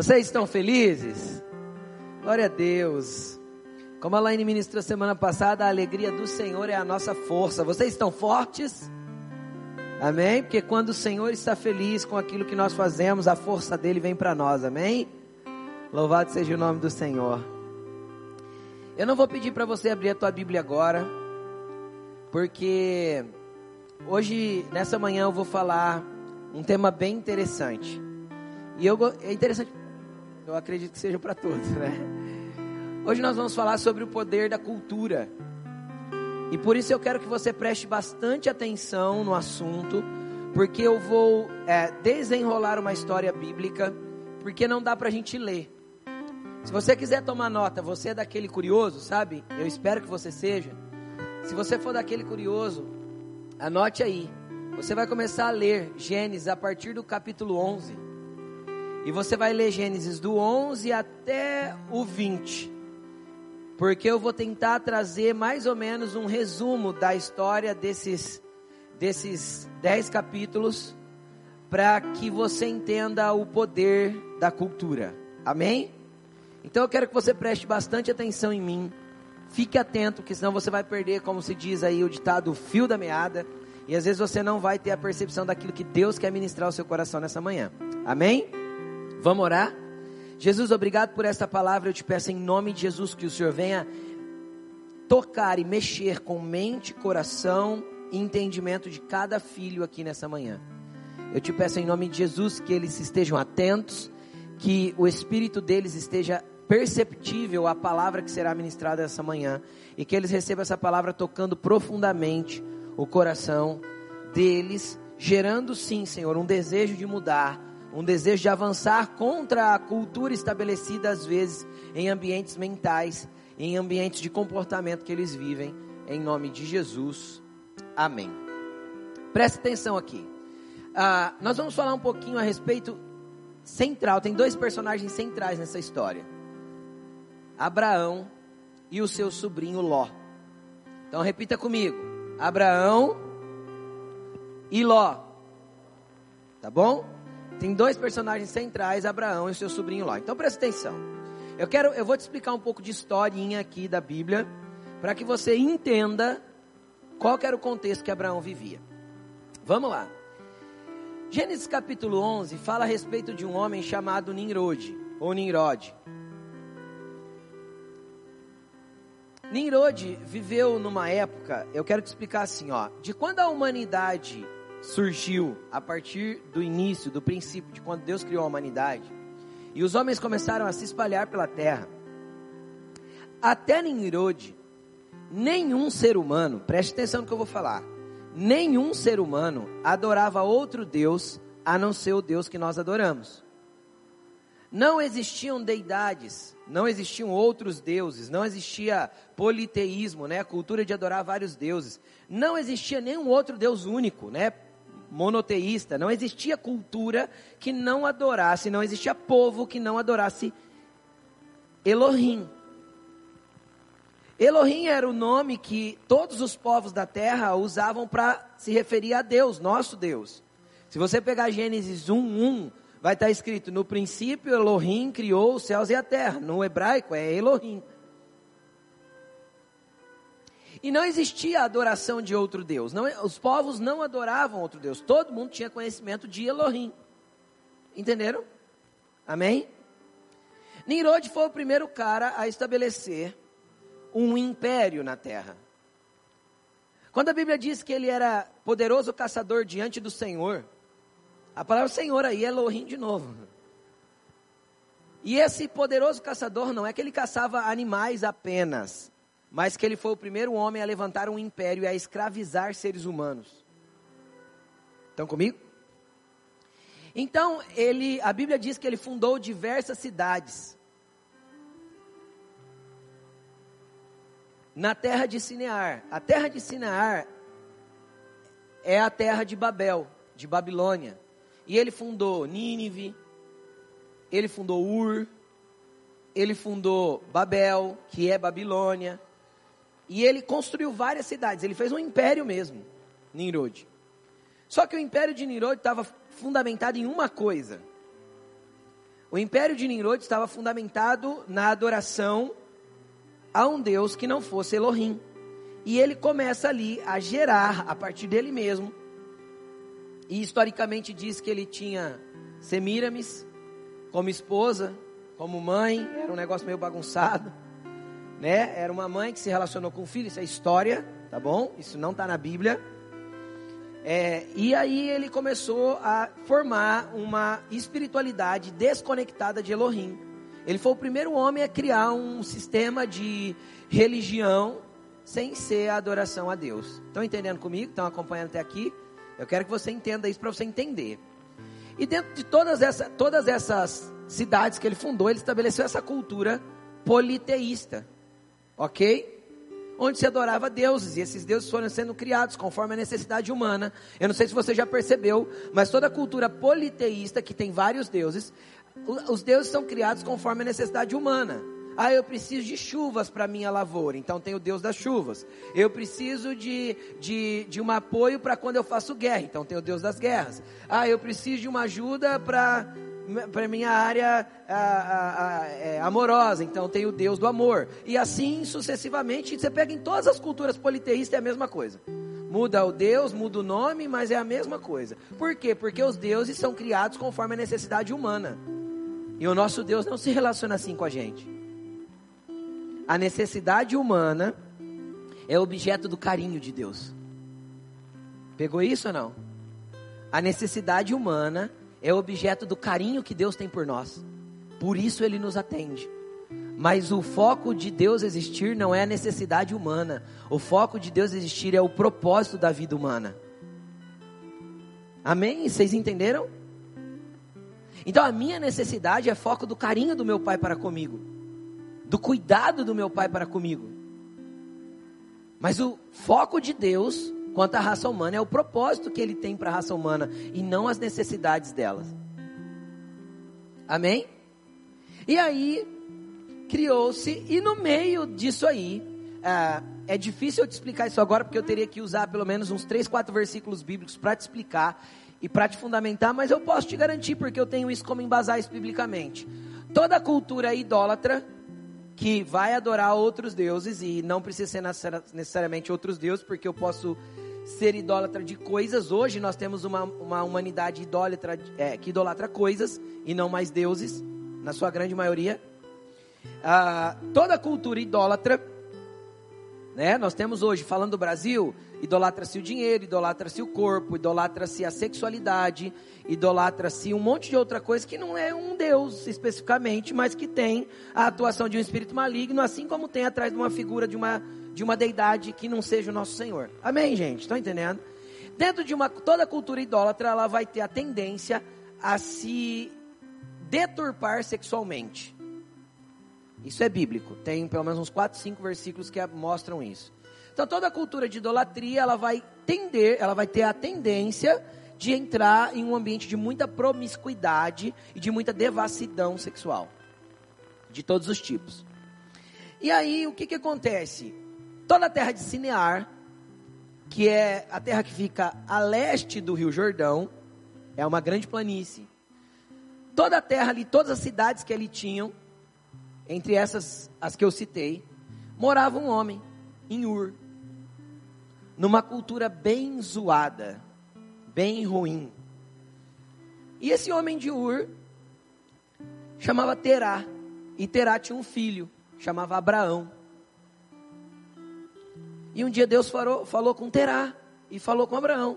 Vocês estão felizes? Glória a Deus. Como a Laine ministrou semana passada, a alegria do Senhor é a nossa força. Vocês estão fortes? Amém? Porque quando o Senhor está feliz com aquilo que nós fazemos, a força dele vem para nós. Amém? Louvado seja o nome do Senhor. Eu não vou pedir para você abrir a tua Bíblia agora, porque hoje, nessa manhã, eu vou falar um tema bem interessante. E eu, é interessante, eu acredito que seja para todos, né? Hoje nós vamos falar sobre o poder da cultura. E por isso eu quero que você preste bastante atenção no assunto, porque eu vou é, desenrolar uma história bíblica, porque não dá para a gente ler. Se você quiser tomar nota, você é daquele curioso, sabe? Eu espero que você seja. Se você for daquele curioso, anote aí. Você vai começar a ler Gênesis a partir do capítulo 11. E você vai ler Gênesis do 11 até o 20. Porque eu vou tentar trazer mais ou menos um resumo da história desses desses 10 capítulos para que você entenda o poder da cultura. Amém? Então eu quero que você preste bastante atenção em mim. Fique atento, que senão você vai perder, como se diz aí o ditado, o fio da meada. E às vezes você não vai ter a percepção daquilo que Deus quer ministrar ao seu coração nessa manhã. Amém? Vamos orar? Jesus, obrigado por essa palavra. Eu te peço em nome de Jesus que o Senhor venha tocar e mexer com mente, coração e entendimento de cada filho aqui nessa manhã. Eu te peço em nome de Jesus que eles estejam atentos, que o espírito deles esteja perceptível à palavra que será ministrada essa manhã e que eles recebam essa palavra tocando profundamente o coração deles, gerando sim, Senhor, um desejo de mudar um desejo de avançar contra a cultura estabelecida às vezes em ambientes mentais, em ambientes de comportamento que eles vivem, em nome de Jesus. Amém. Preste atenção aqui. Ah, nós vamos falar um pouquinho a respeito central. Tem dois personagens centrais nessa história: Abraão e o seu sobrinho Ló. Então repita comigo: Abraão e Ló. Tá bom? Tem dois personagens centrais, Abraão e seu sobrinho Ló. Então presta atenção. Eu quero, eu vou te explicar um pouco de historinha aqui da Bíblia, para que você entenda qual era o contexto que Abraão vivia. Vamos lá. Gênesis capítulo 11 fala a respeito de um homem chamado Nimrod, ou Nimrod. Nimrod viveu numa época, eu quero te explicar assim, ó, de quando a humanidade surgiu a partir do início, do princípio de quando Deus criou a humanidade, e os homens começaram a se espalhar pela terra. Até Nimrod, nenhum ser humano, preste atenção no que eu vou falar, nenhum ser humano adorava outro Deus a não ser o Deus que nós adoramos. Não existiam deidades, não existiam outros deuses, não existia politeísmo, né, a cultura de adorar vários deuses. Não existia nenhum outro Deus único, né? Monoteísta, não existia cultura que não adorasse, não existia povo que não adorasse Elohim. Elohim era o nome que todos os povos da terra usavam para se referir a Deus, nosso Deus. Se você pegar Gênesis 1:1, vai estar escrito: No princípio Elohim criou os céus e a terra. No hebraico é Elohim. E não existia adoração de outro Deus. Não, os povos não adoravam outro Deus. Todo mundo tinha conhecimento de Elohim. Entenderam? Amém? Nimrod foi o primeiro cara a estabelecer um império na terra. Quando a Bíblia diz que ele era poderoso caçador diante do Senhor, a palavra Senhor aí é Elohim de novo. E esse poderoso caçador não é que ele caçava animais apenas mas que ele foi o primeiro homem a levantar um império e a escravizar seres humanos. Estão comigo? Então, ele, a Bíblia diz que ele fundou diversas cidades. Na terra de Sinear. A terra de Sinear é a terra de Babel, de Babilônia. E ele fundou Nínive, ele fundou Ur, ele fundou Babel, que é Babilônia. E ele construiu várias cidades, ele fez um império mesmo, Nimrod. Só que o império de Nimrod estava fundamentado em uma coisa. O império de Nimrod estava fundamentado na adoração a um Deus que não fosse Elohim. E ele começa ali a gerar, a partir dele mesmo. E historicamente diz que ele tinha Semiramis como esposa, como mãe, era um negócio meio bagunçado, né? Era uma mãe que se relacionou com o filho, isso é história, tá bom? Isso não está na Bíblia. É, e aí ele começou a formar uma espiritualidade desconectada de Elohim. Ele foi o primeiro homem a criar um sistema de religião sem ser a adoração a Deus. Estão entendendo comigo? Estão acompanhando até aqui? Eu quero que você entenda isso para você entender. E dentro de todas, essa, todas essas cidades que ele fundou, ele estabeleceu essa cultura politeísta. Ok? Onde se adorava deuses, e esses deuses foram sendo criados conforme a necessidade humana. Eu não sei se você já percebeu, mas toda cultura politeísta, que tem vários deuses, os deuses são criados conforme a necessidade humana. Ah, eu preciso de chuvas para minha lavoura, então tem o Deus das chuvas. Eu preciso de, de, de um apoio para quando eu faço guerra, então tem o Deus das guerras. Ah, eu preciso de uma ajuda para para minha área a, a, a, é, amorosa, então tem o Deus do amor. E assim sucessivamente, você pega em todas as culturas politeístas é a mesma coisa. Muda o Deus, muda o nome, mas é a mesma coisa. Por quê? Porque os deuses são criados conforme a necessidade humana. E o nosso Deus não se relaciona assim com a gente. A necessidade humana é objeto do carinho de Deus. Pegou isso ou não? A necessidade humana é objeto do carinho que Deus tem por nós. Por isso ele nos atende. Mas o foco de Deus existir não é a necessidade humana. O foco de Deus existir é o propósito da vida humana. Amém? Vocês entenderam? Então a minha necessidade é foco do carinho do meu pai para comigo, do cuidado do meu pai para comigo. Mas o foco de Deus quanto à raça humana é o propósito que ele tem para a raça humana e não as necessidades delas. Amém? E aí criou-se e no meio disso aí é, é difícil eu te explicar isso agora porque eu teria que usar pelo menos uns três, quatro versículos bíblicos para te explicar e para te fundamentar, mas eu posso te garantir, porque eu tenho isso como embasar isso biblicamente. Toda cultura idólatra que vai adorar outros deuses, e não precisa ser necessariamente outros deuses, porque eu posso ser idólatra de coisas. Hoje nós temos uma, uma humanidade idólatra, é, que idolatra coisas e não mais deuses, na sua grande maioria. Ah, toda cultura idólatra, né? Nós temos hoje, falando do Brasil, idolatra-se o dinheiro, idolatra-se o corpo, idolatra-se a sexualidade, idolatra-se um monte de outra coisa que não é um Deus especificamente, mas que tem a atuação de um espírito maligno, assim como tem atrás de uma figura de uma, de uma deidade que não seja o nosso Senhor. Amém, gente? Estão entendendo? Dentro de uma toda cultura idólatra, ela vai ter a tendência a se deturpar sexualmente. Isso é bíblico. Tem pelo menos uns 4, 5 versículos que mostram isso. Então toda a cultura de idolatria, ela vai tender, ela vai ter a tendência de entrar em um ambiente de muita promiscuidade e de muita devassidão sexual. De todos os tipos. E aí, o que que acontece? Toda a terra de Sinear, que é a terra que fica a leste do Rio Jordão, é uma grande planície. Toda a terra ali, todas as cidades que ali tinham, entre essas as que eu citei, morava um homem em Ur numa cultura bem zoada, bem ruim. E esse homem de Ur chamava Terá, e Terá tinha um filho, chamava Abraão. E um dia Deus falou, falou com Terá e falou com Abraão,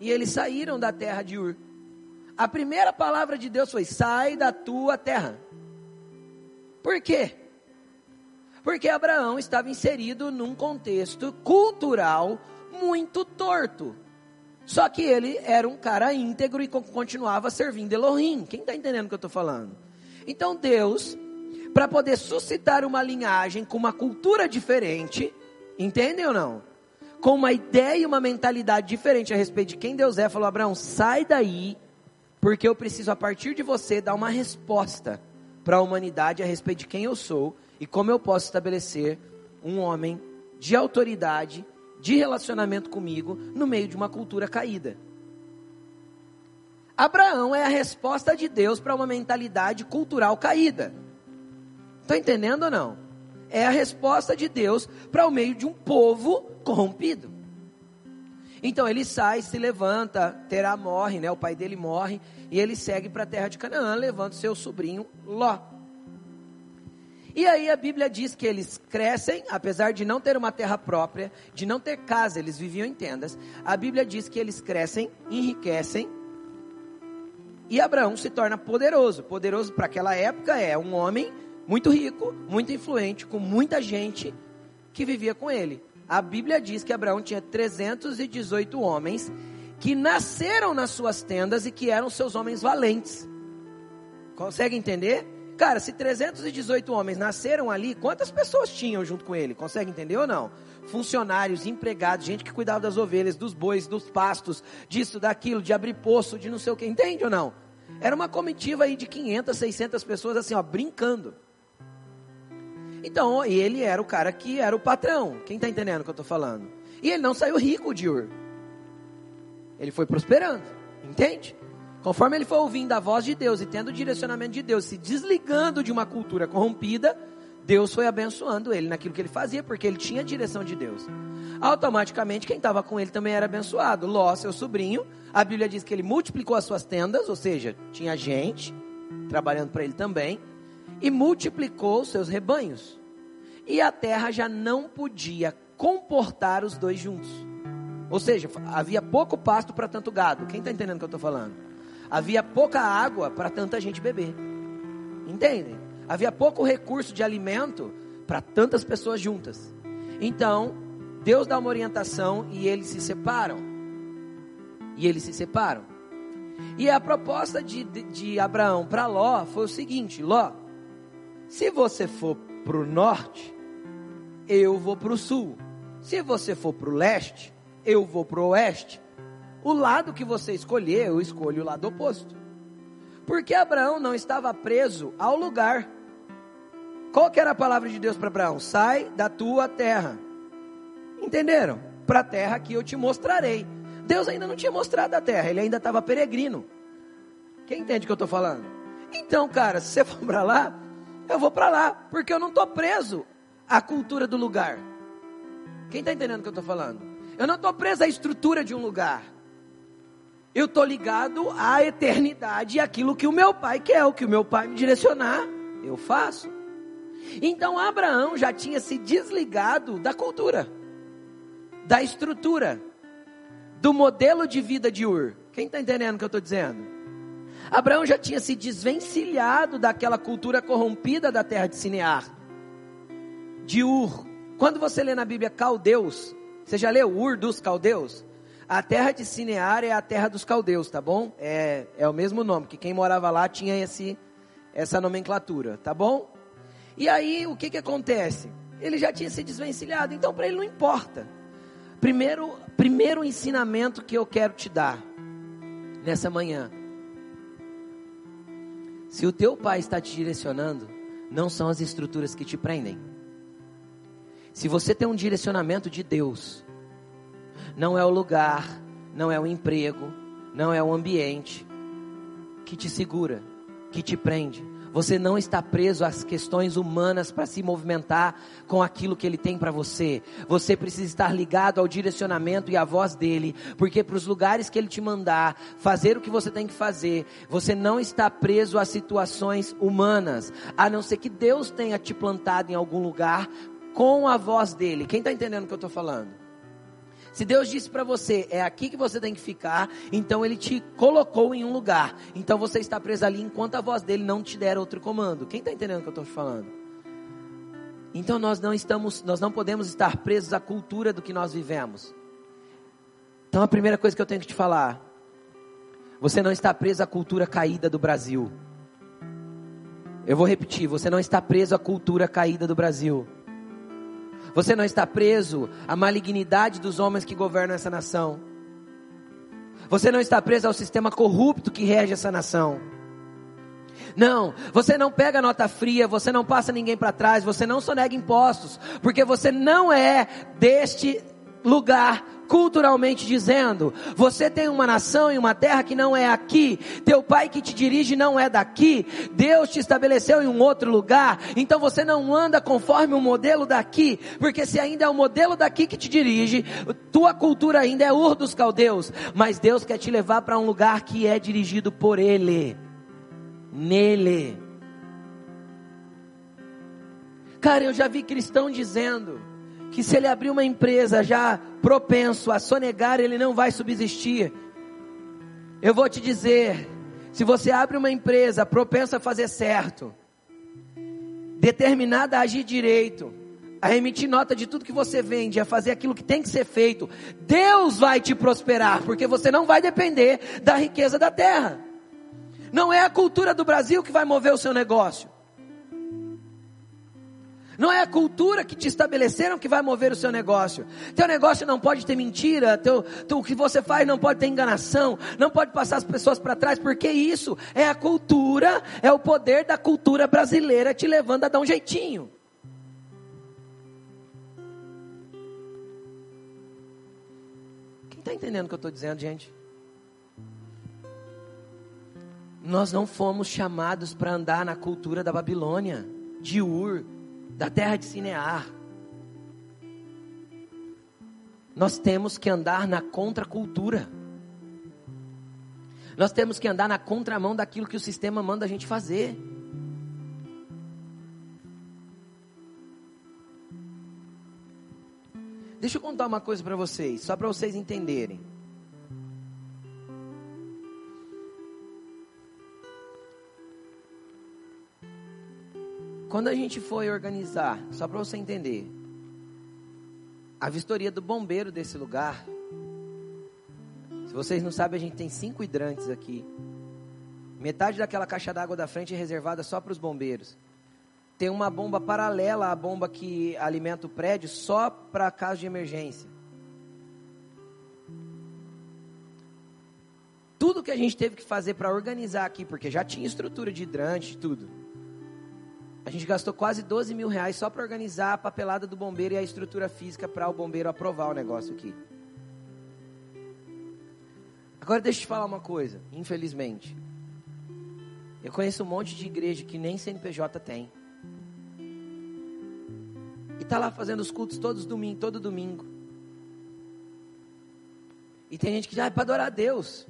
e eles saíram da terra de Ur. A primeira palavra de Deus foi: sai da tua terra. Por quê? Porque Abraão estava inserido num contexto cultural muito torto. Só que ele era um cara íntegro e continuava servindo Elohim. Quem está entendendo o que eu estou falando? Então Deus, para poder suscitar uma linhagem com uma cultura diferente, entendem ou não? Com uma ideia e uma mentalidade diferente a respeito de quem Deus é, falou: Abraão, sai daí, porque eu preciso, a partir de você, dar uma resposta para a humanidade a respeito de quem eu sou e como eu posso estabelecer um homem de autoridade de relacionamento comigo no meio de uma cultura caída. Abraão é a resposta de Deus para uma mentalidade cultural caída. Está entendendo ou não? É a resposta de Deus para o meio de um povo corrompido. Então ele sai, se levanta, Terá morre, né? O pai dele morre e ele segue para a terra de Canaã, levando seu sobrinho Ló. E aí a Bíblia diz que eles crescem, apesar de não ter uma terra própria, de não ter casa, eles viviam em tendas. A Bíblia diz que eles crescem, enriquecem, e Abraão se torna poderoso. Poderoso para aquela época é um homem muito rico, muito influente, com muita gente que vivia com ele. A Bíblia diz que Abraão tinha 318 homens que nasceram nas suas tendas e que eram seus homens valentes. Consegue entender? Cara, se 318 homens nasceram ali, quantas pessoas tinham junto com ele? Consegue entender ou não? Funcionários, empregados, gente que cuidava das ovelhas, dos bois, dos pastos, disso, daquilo, de abrir poço, de não sei o que. Entende ou não? Era uma comitiva aí de 500, 600 pessoas assim, ó, brincando. Então, ele era o cara que era o patrão. Quem está entendendo o que eu estou falando? E ele não saiu rico de Ur. Ele foi prosperando. Entende? Conforme ele foi ouvindo a voz de Deus e tendo o direcionamento de Deus, se desligando de uma cultura corrompida, Deus foi abençoando ele naquilo que ele fazia, porque ele tinha a direção de Deus. Automaticamente, quem estava com ele também era abençoado. Ló, seu sobrinho, a Bíblia diz que ele multiplicou as suas tendas, ou seja, tinha gente trabalhando para ele também, e multiplicou seus rebanhos. E a terra já não podia comportar os dois juntos. Ou seja, havia pouco pasto para tanto gado. Quem está entendendo o que eu estou falando? Havia pouca água para tanta gente beber. Entendem? Havia pouco recurso de alimento para tantas pessoas juntas. Então, Deus dá uma orientação e eles se separam. E eles se separam. E a proposta de, de, de Abraão para Ló foi o seguinte: Ló, se você for para o norte, eu vou para o sul. Se você for para o leste, eu vou para o oeste. O lado que você escolher, eu escolho o lado oposto. Porque Abraão não estava preso ao lugar. Qual que era a palavra de Deus para Abraão? Sai da tua terra. Entenderam? Para a terra que eu te mostrarei. Deus ainda não tinha mostrado a terra, ele ainda estava peregrino. Quem entende o que eu estou falando? Então, cara, se você for para lá, eu vou para lá, porque eu não estou preso à cultura do lugar. Quem está entendendo o que eu estou falando? Eu não estou preso à estrutura de um lugar. Eu estou ligado à eternidade e aquilo que o meu pai quer, o que o meu pai me direcionar, eu faço. Então Abraão já tinha se desligado da cultura, da estrutura, do modelo de vida de Ur. Quem está entendendo o que eu estou dizendo? Abraão já tinha se desvencilhado daquela cultura corrompida da terra de Sinear, de Ur. Quando você lê na Bíblia Caldeus, você já leu Ur dos Caldeus? A terra de Sinear é a terra dos caldeus, tá bom? É, é o mesmo nome, que quem morava lá tinha esse, essa nomenclatura, tá bom? E aí, o que que acontece? Ele já tinha se desvencilhado, então para ele não importa. Primeiro, primeiro ensinamento que eu quero te dar nessa manhã. Se o teu pai está te direcionando, não são as estruturas que te prendem. Se você tem um direcionamento de Deus, não é o lugar, não é o emprego, não é o ambiente que te segura, que te prende. Você não está preso às questões humanas para se movimentar com aquilo que ele tem para você. Você precisa estar ligado ao direcionamento e à voz dele, porque para os lugares que ele te mandar, fazer o que você tem que fazer, você não está preso a situações humanas, a não ser que Deus tenha te plantado em algum lugar com a voz dele. Quem está entendendo o que eu estou falando? Se Deus disse para você, é aqui que você tem que ficar, então Ele te colocou em um lugar. Então você está preso ali enquanto a voz dele não te der outro comando. Quem está entendendo o que eu estou falando? Então nós não estamos, nós não podemos estar presos à cultura do que nós vivemos. Então a primeira coisa que eu tenho que te falar, você não está preso à cultura caída do Brasil. Eu vou repetir, você não está preso à cultura caída do Brasil. Você não está preso à malignidade dos homens que governam essa nação. Você não está preso ao sistema corrupto que rege essa nação. Não, você não pega nota fria, você não passa ninguém para trás, você não sonega impostos, porque você não é deste lugar culturalmente dizendo. Você tem uma nação e uma terra que não é aqui. Teu pai que te dirige não é daqui. Deus te estabeleceu em um outro lugar. Então você não anda conforme o modelo daqui, porque se ainda é o modelo daqui que te dirige, tua cultura ainda é Ur dos Caldeus, mas Deus quer te levar para um lugar que é dirigido por Ele. Nele. Cara, eu já vi cristão dizendo que se ele abrir uma empresa já propenso a sonegar, ele não vai subsistir. Eu vou te dizer, se você abre uma empresa propensa a fazer certo, determinada a agir direito, a emitir nota de tudo que você vende, a fazer aquilo que tem que ser feito, Deus vai te prosperar, porque você não vai depender da riqueza da terra. Não é a cultura do Brasil que vai mover o seu negócio. Não é a cultura que te estabeleceram que vai mover o seu negócio. Teu negócio não pode ter mentira, teu, teu, o que você faz não pode ter enganação, não pode passar as pessoas para trás, porque isso é a cultura, é o poder da cultura brasileira te levando a dar um jeitinho. Quem está entendendo o que eu estou dizendo, gente? Nós não fomos chamados para andar na cultura da Babilônia, de Ur, da terra de Sinear. Nós temos que andar na contracultura. Nós temos que andar na contramão daquilo que o sistema manda a gente fazer. Deixa eu contar uma coisa para vocês, só para vocês entenderem. Quando a gente foi organizar, só para você entender, a vistoria do bombeiro desse lugar, se vocês não sabem, a gente tem cinco hidrantes aqui. Metade daquela caixa d'água da frente é reservada só para os bombeiros. Tem uma bomba paralela à bomba que alimenta o prédio só para casos de emergência. Tudo que a gente teve que fazer para organizar aqui, porque já tinha estrutura de hidrante e tudo a gente gastou quase 12 mil reais só para organizar a papelada do bombeiro e a estrutura física para o bombeiro aprovar o negócio aqui. Agora deixa eu te falar uma coisa, infelizmente. Eu conheço um monte de igreja que nem CNPJ tem. E tá lá fazendo os cultos todos domingo, todo domingo. E tem gente que já é para adorar a Deus.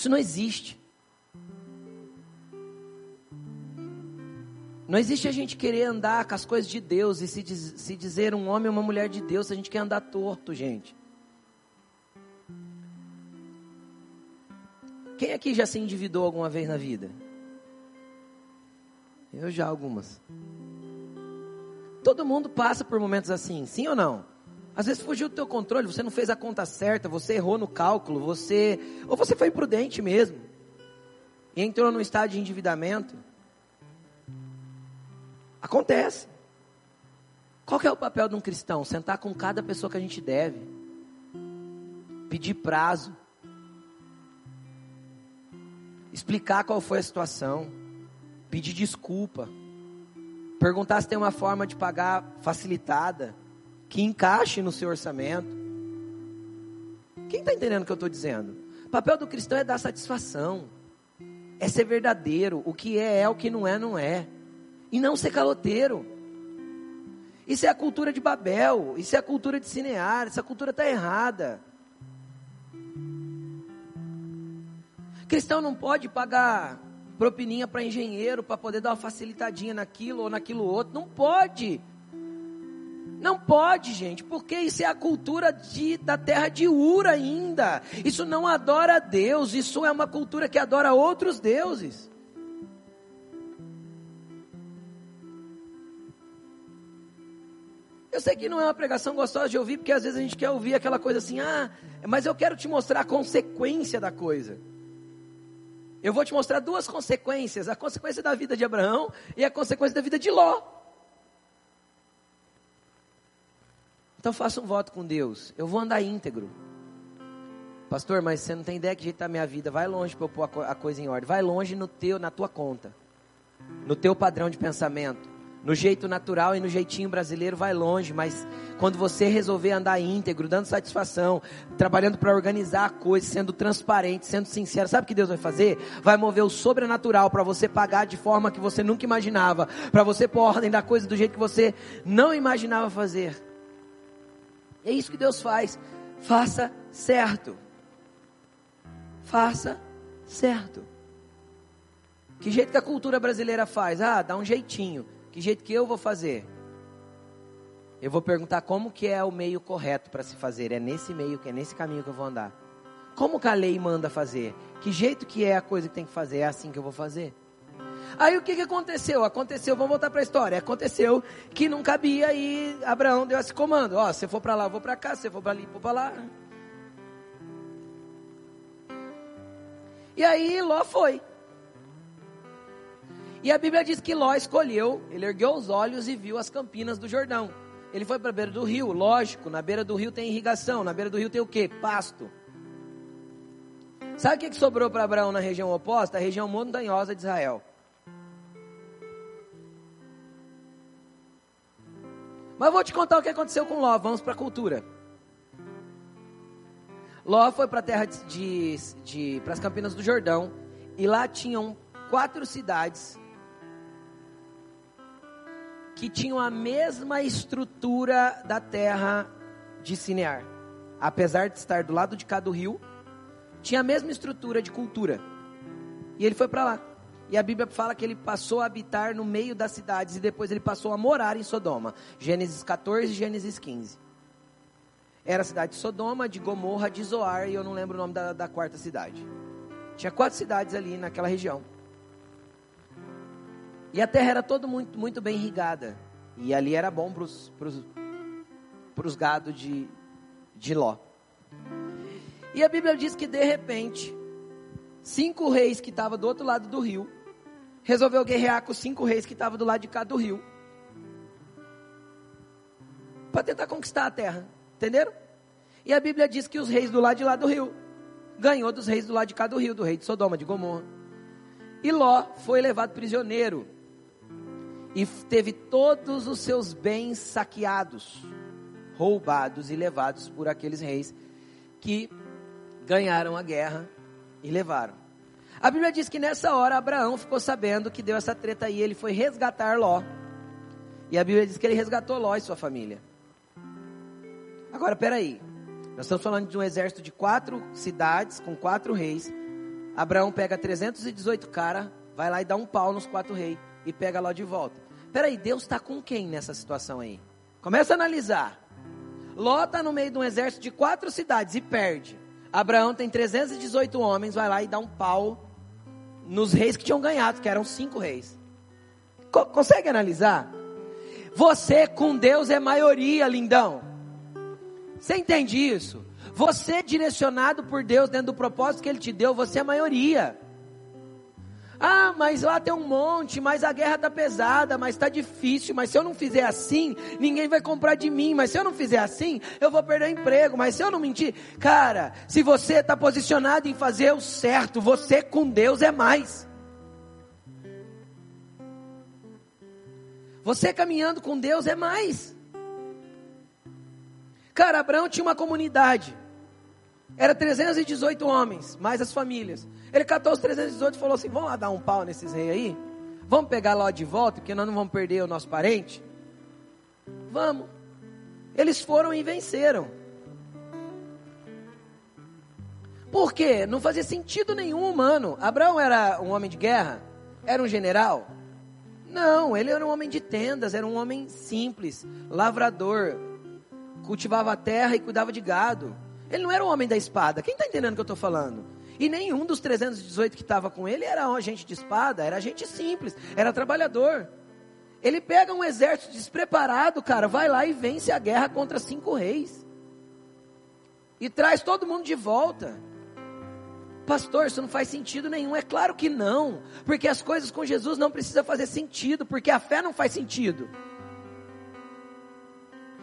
Isso não existe. Não existe a gente querer andar com as coisas de Deus e se, diz, se dizer um homem ou uma mulher de Deus se a gente quer andar torto, gente. Quem aqui já se endividou alguma vez na vida? Eu já algumas. Todo mundo passa por momentos assim, sim ou não? Às vezes fugiu do teu controle, você não fez a conta certa, você errou no cálculo, você ou você foi imprudente mesmo. E entrou num estado de endividamento. Acontece. Qual é o papel de um cristão? Sentar com cada pessoa que a gente deve. Pedir prazo. Explicar qual foi a situação. Pedir desculpa. Perguntar se tem uma forma de pagar facilitada que encaixe no seu orçamento. Quem está entendendo o que eu estou dizendo? O papel do cristão é dar satisfação, é ser verdadeiro. O que é, é, o que não é, não é. E não ser caloteiro. Isso é a cultura de Babel, isso é a cultura de Cinear, essa cultura está errada. Cristão não pode pagar propininha para engenheiro para poder dar uma facilitadinha naquilo ou naquilo outro. Não pode. Não pode, gente, porque isso é a cultura de, da terra de Ur ainda. Isso não adora a Deus, isso é uma cultura que adora outros deuses. Eu sei que não é uma pregação gostosa de ouvir, porque às vezes a gente quer ouvir aquela coisa assim, ah, mas eu quero te mostrar a consequência da coisa. Eu vou te mostrar duas consequências: a consequência da vida de Abraão e a consequência da vida de Ló. Então faça um voto com Deus. Eu vou andar íntegro. Pastor, mas você não tem ideia que jeito tá a minha vida. Vai longe para eu pôr a coisa em ordem. Vai longe no teu, na tua conta. No teu padrão de pensamento. no jeito natural e no jeitinho brasileiro vai longe, mas quando você resolver andar íntegro, dando satisfação, trabalhando para organizar a coisa, sendo transparente, sendo sincero, sabe o que Deus vai fazer? Vai mover o sobrenatural para você pagar de forma que você nunca imaginava, para você pôr ordem da coisa do jeito que você não imaginava fazer. É isso que Deus faz. Faça certo. Faça certo. Que jeito que a cultura brasileira faz? Ah, dá um jeitinho. Que jeito que eu vou fazer? Eu vou perguntar como que é o meio correto para se fazer. É nesse meio, que é nesse caminho que eu vou andar. Como que a lei manda fazer? Que jeito que é a coisa que tem que fazer? É assim que eu vou fazer. Aí o que, que aconteceu? Aconteceu, vamos voltar para a história. Aconteceu que não cabia e Abraão deu esse comando: ó, se for para lá, eu vou para cá, se for para ali, vou para lá. E aí Ló foi. E a Bíblia diz que Ló escolheu, ele ergueu os olhos e viu as campinas do Jordão. Ele foi para a beira do rio, lógico, na beira do rio tem irrigação, na beira do rio tem o quê? Pasto. Sabe o que sobrou para Abraão na região oposta? A região montanhosa de Israel. Mas vou te contar o que aconteceu com Ló, vamos para a cultura. Ló foi para a terra de, de, para as campinas do Jordão, e lá tinham quatro cidades que tinham a mesma estrutura da terra de Sinear. Apesar de estar do lado de cá do rio, tinha a mesma estrutura de cultura. E ele foi para lá. E a Bíblia fala que ele passou a habitar no meio das cidades e depois ele passou a morar em Sodoma. Gênesis 14 e Gênesis 15. Era a cidade de Sodoma, de Gomorra, de Zoar e eu não lembro o nome da, da quarta cidade. Tinha quatro cidades ali naquela região. E a terra era toda muito, muito bem irrigada. E ali era bom para os gados de, de Ló. E a Bíblia diz que de repente, cinco reis que estavam do outro lado do rio, resolveu guerrear com os cinco reis que estavam do lado de cá do rio. Para tentar conquistar a terra. Entenderam? E a Bíblia diz que os reis do lado de lá do rio ganhou dos reis do lado de cá do rio, do rei de Sodoma, de Gomorra. E Ló foi levado prisioneiro e teve todos os seus bens saqueados, roubados e levados por aqueles reis que ganharam a guerra e levaram. A Bíblia diz que nessa hora Abraão ficou sabendo que deu essa treta aí, ele foi resgatar Ló. E a Bíblia diz que ele resgatou Ló e sua família. Agora, peraí. Nós estamos falando de um exército de quatro cidades, com quatro reis. Abraão pega 318 caras, vai lá e dá um pau nos quatro reis e pega Ló de volta. Peraí, Deus está com quem nessa situação aí? Começa a analisar. Ló está no meio de um exército de quatro cidades e perde. Abraão tem 318 homens, vai lá e dá um pau nos reis que tinham ganhado, que eram cinco reis. Co consegue analisar? Você com Deus é maioria, lindão. Você entende isso? Você direcionado por Deus dentro do propósito que Ele te deu, você é maioria. Ah, mas lá tem um monte, mas a guerra está pesada, mas está difícil, mas se eu não fizer assim, ninguém vai comprar de mim, mas se eu não fizer assim, eu vou perder emprego, mas se eu não mentir, cara, se você está posicionado em fazer o certo, você com Deus é mais. Você caminhando com Deus é mais. Cara, Abraão tinha uma comunidade. Era 318 homens, mais as famílias. Ele catou os 318 e falou assim: vamos lá dar um pau nesses reis aí? Vamos pegar lá de volta, porque nós não vamos perder o nosso parente? Vamos. Eles foram e venceram. Por quê? Não fazia sentido nenhum, mano. Abraão era um homem de guerra? Era um general? Não, ele era um homem de tendas, era um homem simples, lavrador, cultivava a terra e cuidava de gado. Ele não era um homem da espada. Quem está entendendo o que eu estou falando? E nenhum dos 318 que estava com ele era agente de espada, era gente simples, era trabalhador. Ele pega um exército despreparado, cara, vai lá e vence a guerra contra cinco reis. E traz todo mundo de volta. Pastor, isso não faz sentido nenhum. É claro que não. Porque as coisas com Jesus não precisam fazer sentido, porque a fé não faz sentido.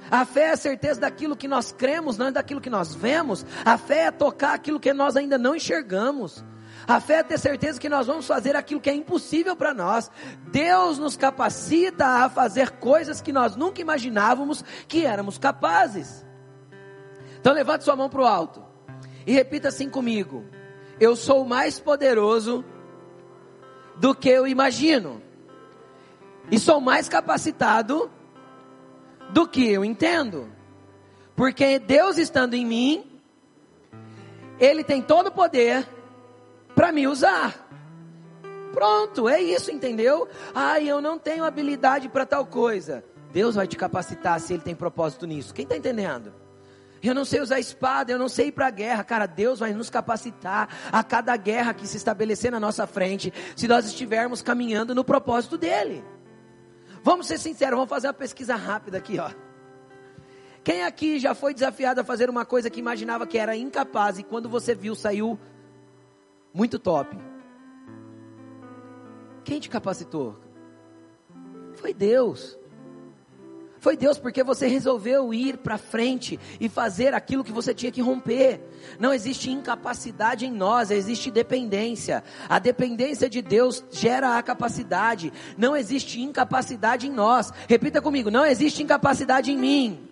A fé é a certeza daquilo que nós cremos, não é daquilo que nós vemos. A fé é tocar aquilo que nós ainda não enxergamos. A fé é ter certeza que nós vamos fazer aquilo que é impossível para nós. Deus nos capacita a fazer coisas que nós nunca imaginávamos que éramos capazes. Então levante sua mão para o alto e repita assim comigo: Eu sou mais poderoso do que eu imagino, e sou mais capacitado do que eu entendo, porque Deus estando em mim, Ele tem todo o poder para me usar. Pronto, é isso, entendeu? Ah, eu não tenho habilidade para tal coisa. Deus vai te capacitar se Ele tem propósito nisso. Quem está entendendo? Eu não sei usar espada, eu não sei ir para a guerra. Cara, Deus vai nos capacitar a cada guerra que se estabelecer na nossa frente, se nós estivermos caminhando no propósito dEle. Vamos ser sinceros, vamos fazer uma pesquisa rápida aqui, ó. Quem aqui já foi desafiado a fazer uma coisa que imaginava que era incapaz e quando você viu saiu muito top. Quem te capacitou? Foi Deus. Foi Deus porque você resolveu ir para frente e fazer aquilo que você tinha que romper. Não existe incapacidade em nós, existe dependência. A dependência de Deus gera a capacidade. Não existe incapacidade em nós. Repita comigo: não existe incapacidade em mim.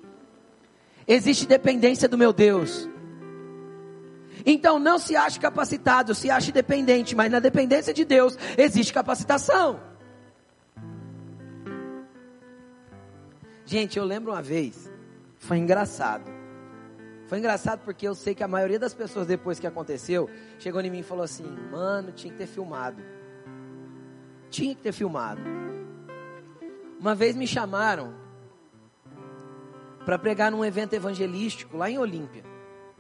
Existe dependência do meu Deus. Então não se ache capacitado, se ache dependente, mas na dependência de Deus existe capacitação. Gente, eu lembro uma vez, foi engraçado. Foi engraçado porque eu sei que a maioria das pessoas depois que aconteceu, chegou em mim e falou assim: "Mano, tinha que ter filmado". Tinha que ter filmado. Uma vez me chamaram para pregar num evento evangelístico lá em Olímpia.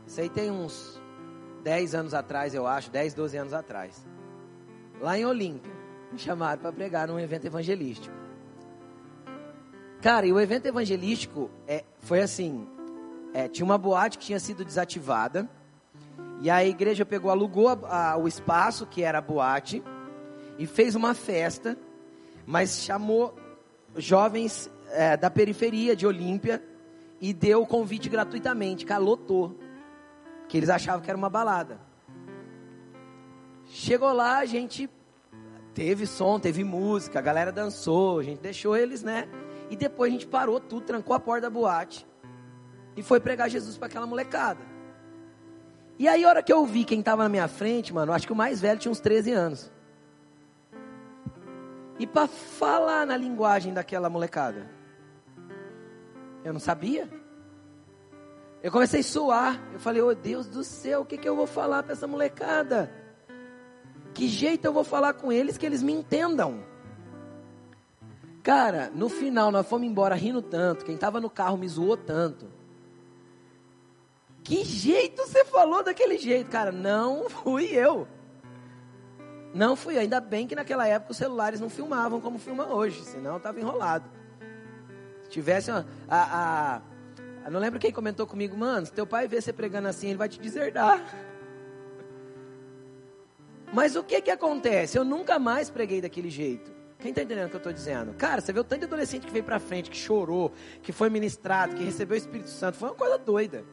Isso aí tem uns 10 anos atrás, eu acho, 10, 12 anos atrás. Lá em Olímpia, me chamaram para pregar num evento evangelístico. Cara, e o evento evangelístico é, foi assim: é, tinha uma boate que tinha sido desativada, e a igreja pegou, alugou a, a, o espaço, que era a boate, e fez uma festa, mas chamou jovens é, da periferia de Olímpia e deu o convite gratuitamente, calotou que eles achavam que era uma balada. Chegou lá, a gente teve som, teve música, a galera dançou, a gente deixou eles, né? E depois a gente parou tudo, trancou a porta da boate e foi pregar Jesus para aquela molecada. E aí, a hora que eu vi quem estava na minha frente, mano, acho que o mais velho tinha uns 13 anos. E para falar na linguagem daquela molecada, eu não sabia. Eu comecei a suar. Eu falei, oh Deus do céu, o que, que eu vou falar para essa molecada? Que jeito eu vou falar com eles que eles me entendam? Cara, no final nós fomos embora rindo tanto. Quem estava no carro me zoou tanto. Que jeito você falou daquele jeito? Cara, não fui eu. Não fui eu. Ainda bem que naquela época os celulares não filmavam como filma hoje. Senão estava enrolado. Se tivesse a, a, a eu não lembro quem comentou comigo, mano, se teu pai vê você pregando assim, ele vai te deserdar. Mas o que que acontece? Eu nunca mais preguei daquele jeito. Quem está entendendo o que eu estou dizendo? Cara, você vê o tanto de adolescente que veio para frente, que chorou, que foi ministrado, que recebeu o Espírito Santo. Foi uma coisa doida.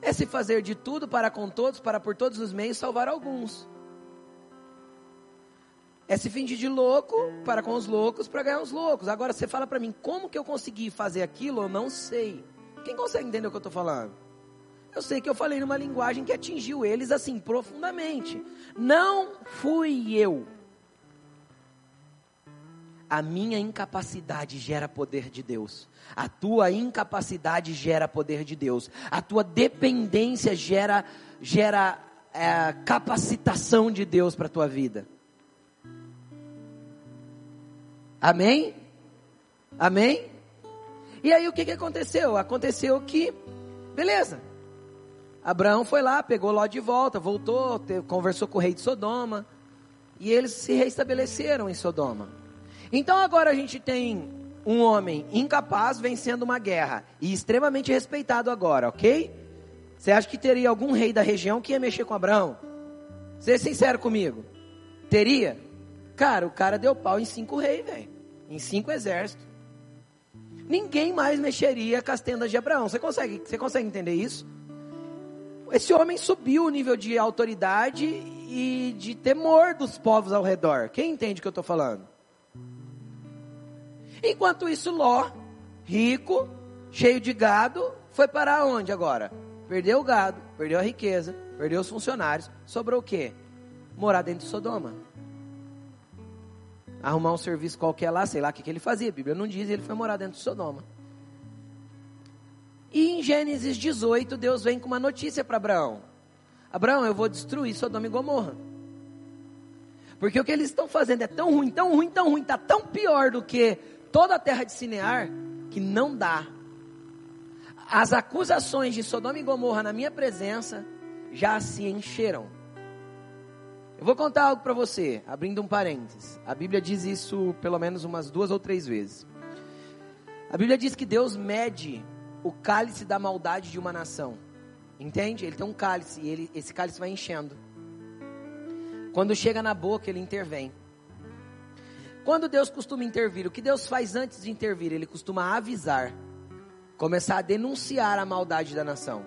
É se fazer de tudo para com todos, para por todos os meios salvar alguns. É se fingir de louco para com os loucos para ganhar os loucos. Agora você fala para mim, como que eu consegui fazer aquilo? Eu não sei. Quem consegue entender o que eu estou falando? Eu sei que eu falei numa linguagem que atingiu eles assim profundamente. Não fui eu. A minha incapacidade gera poder de Deus. A tua incapacidade gera poder de Deus. A tua dependência gera, gera é, capacitação de Deus para a tua vida. Amém? Amém? E aí o que, que aconteceu? Aconteceu que, beleza. Abraão foi lá, pegou Ló de volta, voltou, conversou com o rei de Sodoma. E eles se restabeleceram em Sodoma. Então agora a gente tem um homem incapaz vencendo uma guerra e extremamente respeitado agora, ok? Você acha que teria algum rei da região que ia mexer com Abraão? Seja sincero comigo. Teria? Cara, o cara deu pau em cinco reis, velho. Em cinco exércitos. Ninguém mais mexeria com as tendas de Abraão. Você consegue, você consegue entender isso? esse homem subiu o nível de autoridade e de temor dos povos ao redor. Quem entende o que eu estou falando? Enquanto isso, Ló, rico, cheio de gado, foi parar onde agora? Perdeu o gado, perdeu a riqueza, perdeu os funcionários. Sobrou o quê? Morar dentro de Sodoma. Arrumar um serviço qualquer lá, sei lá o que, que ele fazia. A Bíblia não diz, ele foi morar dentro de Sodoma. E em Gênesis 18, Deus vem com uma notícia para Abraão: Abraão, eu vou destruir Sodoma e Gomorra. Porque o que eles estão fazendo é tão ruim, tão ruim, tão ruim, está tão pior do que toda a terra de Sinear, que não dá. As acusações de Sodoma e Gomorra na minha presença já se encheram. Eu vou contar algo para você, abrindo um parênteses. A Bíblia diz isso pelo menos umas duas ou três vezes. A Bíblia diz que Deus mede o cálice da maldade de uma nação. Entende? Ele tem um cálice e ele, esse cálice vai enchendo. Quando chega na boca, ele intervém. Quando Deus costuma intervir, o que Deus faz antes de intervir? Ele costuma avisar, começar a denunciar a maldade da nação.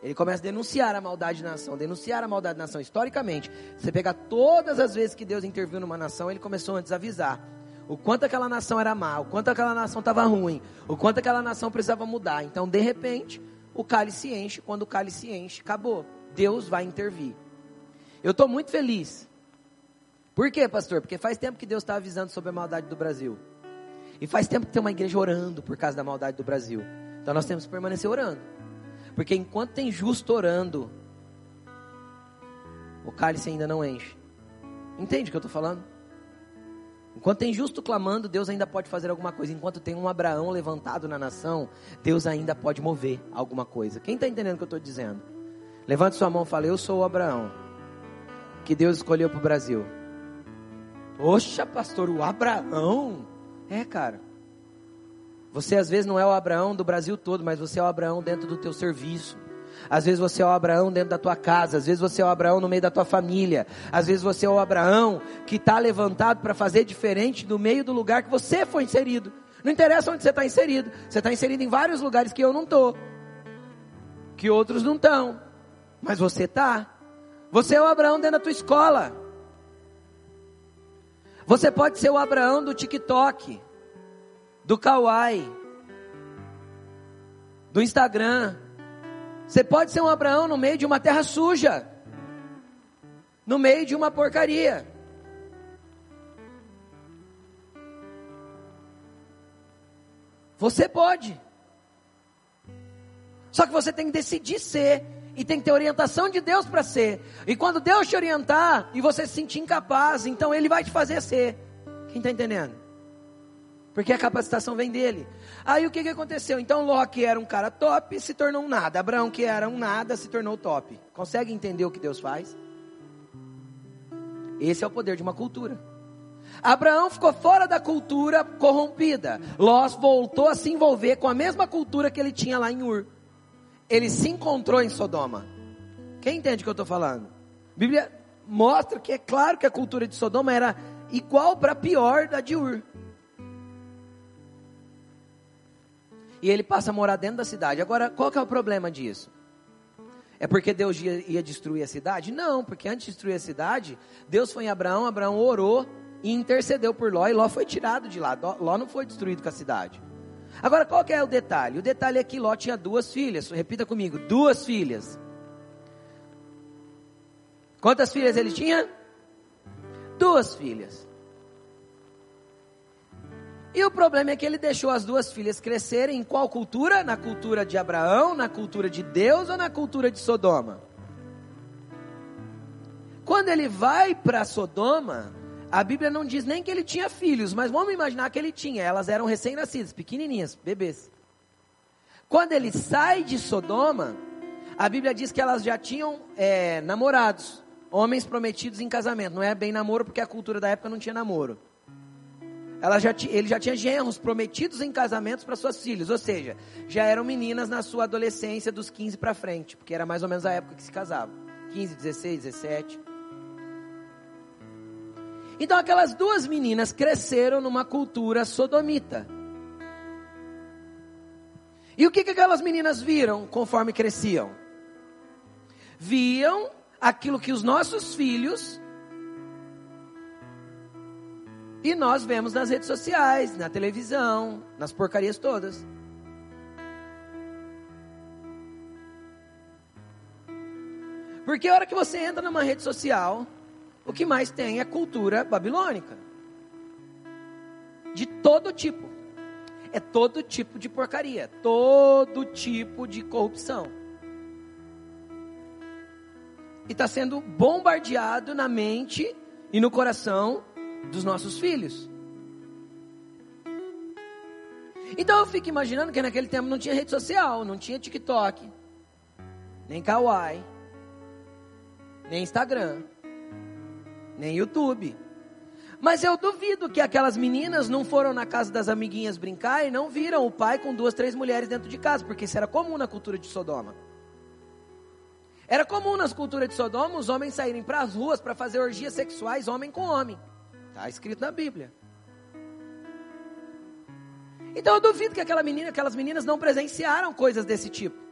Ele começa a denunciar a maldade da nação, denunciar a maldade da nação. Historicamente, você pegar todas as vezes que Deus interviu numa nação, ele começou antes a avisar o quanto aquela nação era má, o quanto aquela nação estava ruim, o quanto aquela nação precisava mudar. Então, de repente, o cálice enche, quando o cálice enche, acabou. Deus vai intervir. Eu estou muito feliz. Por quê, pastor? Porque faz tempo que Deus está avisando sobre a maldade do Brasil. E faz tempo que tem uma igreja orando por causa da maldade do Brasil. Então nós temos que permanecer orando. Porque enquanto tem justo orando, o cálice ainda não enche. Entende o que eu estou falando? Enquanto tem justo clamando, Deus ainda pode fazer alguma coisa. Enquanto tem um Abraão levantado na nação, Deus ainda pode mover alguma coisa. Quem está entendendo o que eu estou dizendo? Levante sua mão e fale: Eu sou o Abraão, que Deus escolheu para o Brasil. Poxa, pastor, o Abraão? É, cara. Você às vezes não é o Abraão do Brasil todo, mas você é o Abraão dentro do teu serviço. Às vezes você é o Abraão dentro da tua casa, às vezes você é o Abraão no meio da tua família, às vezes você é o Abraão que está levantado para fazer diferente do meio do lugar que você foi inserido. Não interessa onde você está inserido, você está inserido em vários lugares que eu não estou, que outros não estão, mas você está. Você é o Abraão dentro da tua escola. Você pode ser o Abraão do TikTok, do Kawaii, do Instagram, você pode ser um Abraão no meio de uma terra suja, no meio de uma porcaria. Você pode. Só que você tem que decidir ser e tem que ter orientação de Deus para ser. E quando Deus te orientar e você se sentir incapaz, então Ele vai te fazer ser. Quem está entendendo? Porque a capacitação vem dele. Aí o que, que aconteceu? Então Ló, que era um cara top, se tornou um nada. Abraão, que era um nada, se tornou top. Consegue entender o que Deus faz? Esse é o poder de uma cultura. Abraão ficou fora da cultura corrompida. Ló voltou a se envolver com a mesma cultura que ele tinha lá em Ur. Ele se encontrou em Sodoma. Quem entende o que eu estou falando? A Bíblia mostra que é claro que a cultura de Sodoma era igual para pior da de Ur. e ele passa a morar dentro da cidade. Agora, qual que é o problema disso? É porque Deus ia, ia, destruir a cidade? Não, porque antes de destruir a cidade, Deus foi em Abraão, Abraão orou e intercedeu por Ló, e Ló foi tirado de lá. Ló não foi destruído com a cidade. Agora, qual é o detalhe? O detalhe é que Ló tinha duas filhas. Repita comigo, duas filhas. Quantas filhas ele tinha? Duas filhas. E o problema é que ele deixou as duas filhas crescerem em qual cultura? Na cultura de Abraão, na cultura de Deus ou na cultura de Sodoma? Quando ele vai para Sodoma, a Bíblia não diz nem que ele tinha filhos, mas vamos imaginar que ele tinha. Elas eram recém-nascidas, pequenininhas, bebês. Quando ele sai de Sodoma, a Bíblia diz que elas já tinham é, namorados, homens prometidos em casamento. Não é bem namoro, porque a cultura da época não tinha namoro ela já ele já tinha genros prometidos em casamentos para suas filhas, ou seja, já eram meninas na sua adolescência dos 15 para frente, porque era mais ou menos a época que se casavam. 15, 16, 17. Então aquelas duas meninas cresceram numa cultura sodomita. E o que, que aquelas meninas viram conforme cresciam? viam aquilo que os nossos filhos e nós vemos nas redes sociais, na televisão, nas porcarias todas. Porque a hora que você entra numa rede social, o que mais tem é cultura babilônica. De todo tipo. É todo tipo de porcaria, todo tipo de corrupção. E está sendo bombardeado na mente e no coração dos nossos filhos. Então eu fico imaginando que naquele tempo não tinha rede social, não tinha TikTok, nem Kawaii, nem Instagram, nem YouTube. Mas eu duvido que aquelas meninas não foram na casa das amiguinhas brincar e não viram o pai com duas, três mulheres dentro de casa, porque isso era comum na cultura de Sodoma. Era comum nas culturas de Sodoma os homens saírem para as ruas para fazer orgias sexuais, homem com homem. Está escrito na Bíblia. Então eu duvido que aquela menina, aquelas meninas não presenciaram coisas desse tipo.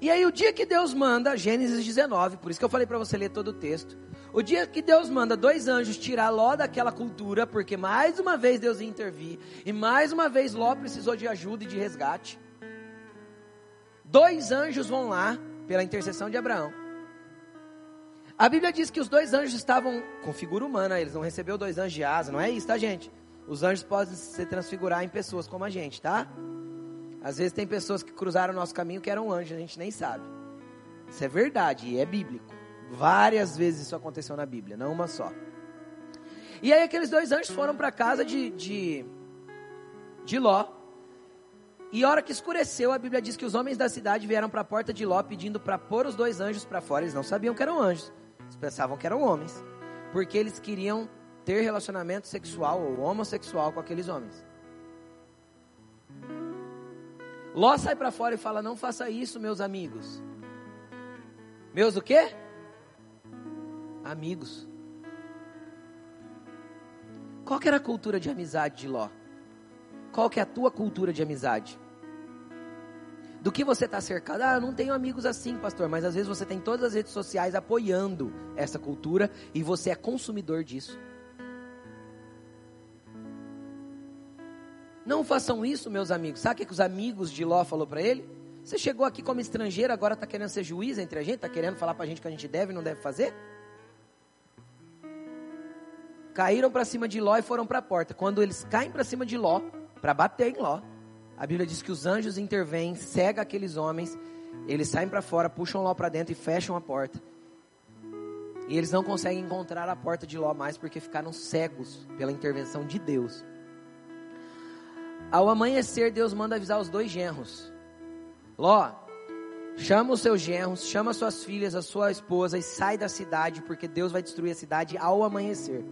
E aí o dia que Deus manda, Gênesis 19, por isso que eu falei para você ler todo o texto. O dia que Deus manda dois anjos tirar Ló daquela cultura, porque mais uma vez Deus ia intervir, e mais uma vez Ló precisou de ajuda e de resgate. Dois anjos vão lá, pela intercessão de Abraão. A Bíblia diz que os dois anjos estavam com figura humana, eles não receberam dois anjos de asa, não é isso, tá gente? Os anjos podem se transfigurar em pessoas como a gente, tá? Às vezes tem pessoas que cruzaram o nosso caminho que eram anjos, a gente nem sabe. Isso é verdade e é bíblico. Várias vezes isso aconteceu na Bíblia, não uma só. E aí aqueles dois anjos foram para a casa de, de, de Ló. E a hora que escureceu, a Bíblia diz que os homens da cidade vieram para a porta de Ló pedindo para pôr os dois anjos para fora. Eles não sabiam que eram anjos, eles pensavam que eram homens, porque eles queriam ter relacionamento sexual ou homossexual com aqueles homens. Ló sai para fora e fala: Não faça isso, meus amigos. Meus o quê? Amigos. Qual que era a cultura de amizade de Ló? Qual que é a tua cultura de amizade? Do que você está cercado? Ah, eu não tenho amigos assim, pastor, mas às vezes você tem todas as redes sociais apoiando essa cultura e você é consumidor disso. Não façam isso, meus amigos. Sabe o que os amigos de Ló falou para ele? Você chegou aqui como estrangeiro, agora está querendo ser juiz entre a gente? Está querendo falar para a gente que a gente deve e não deve fazer? Caíram para cima de Ló e foram para a porta. Quando eles caem para cima de Ló, para bater em Ló, a Bíblia diz que os anjos intervêm, cega aqueles homens, eles saem para fora, puxam Ló para dentro e fecham a porta. E eles não conseguem encontrar a porta de Ló mais porque ficaram cegos pela intervenção de Deus. Ao amanhecer, Deus manda avisar os dois genros. Ló, chama os seus genros, chama suas filhas, a sua esposa e sai da cidade, porque Deus vai destruir a cidade ao amanhecer.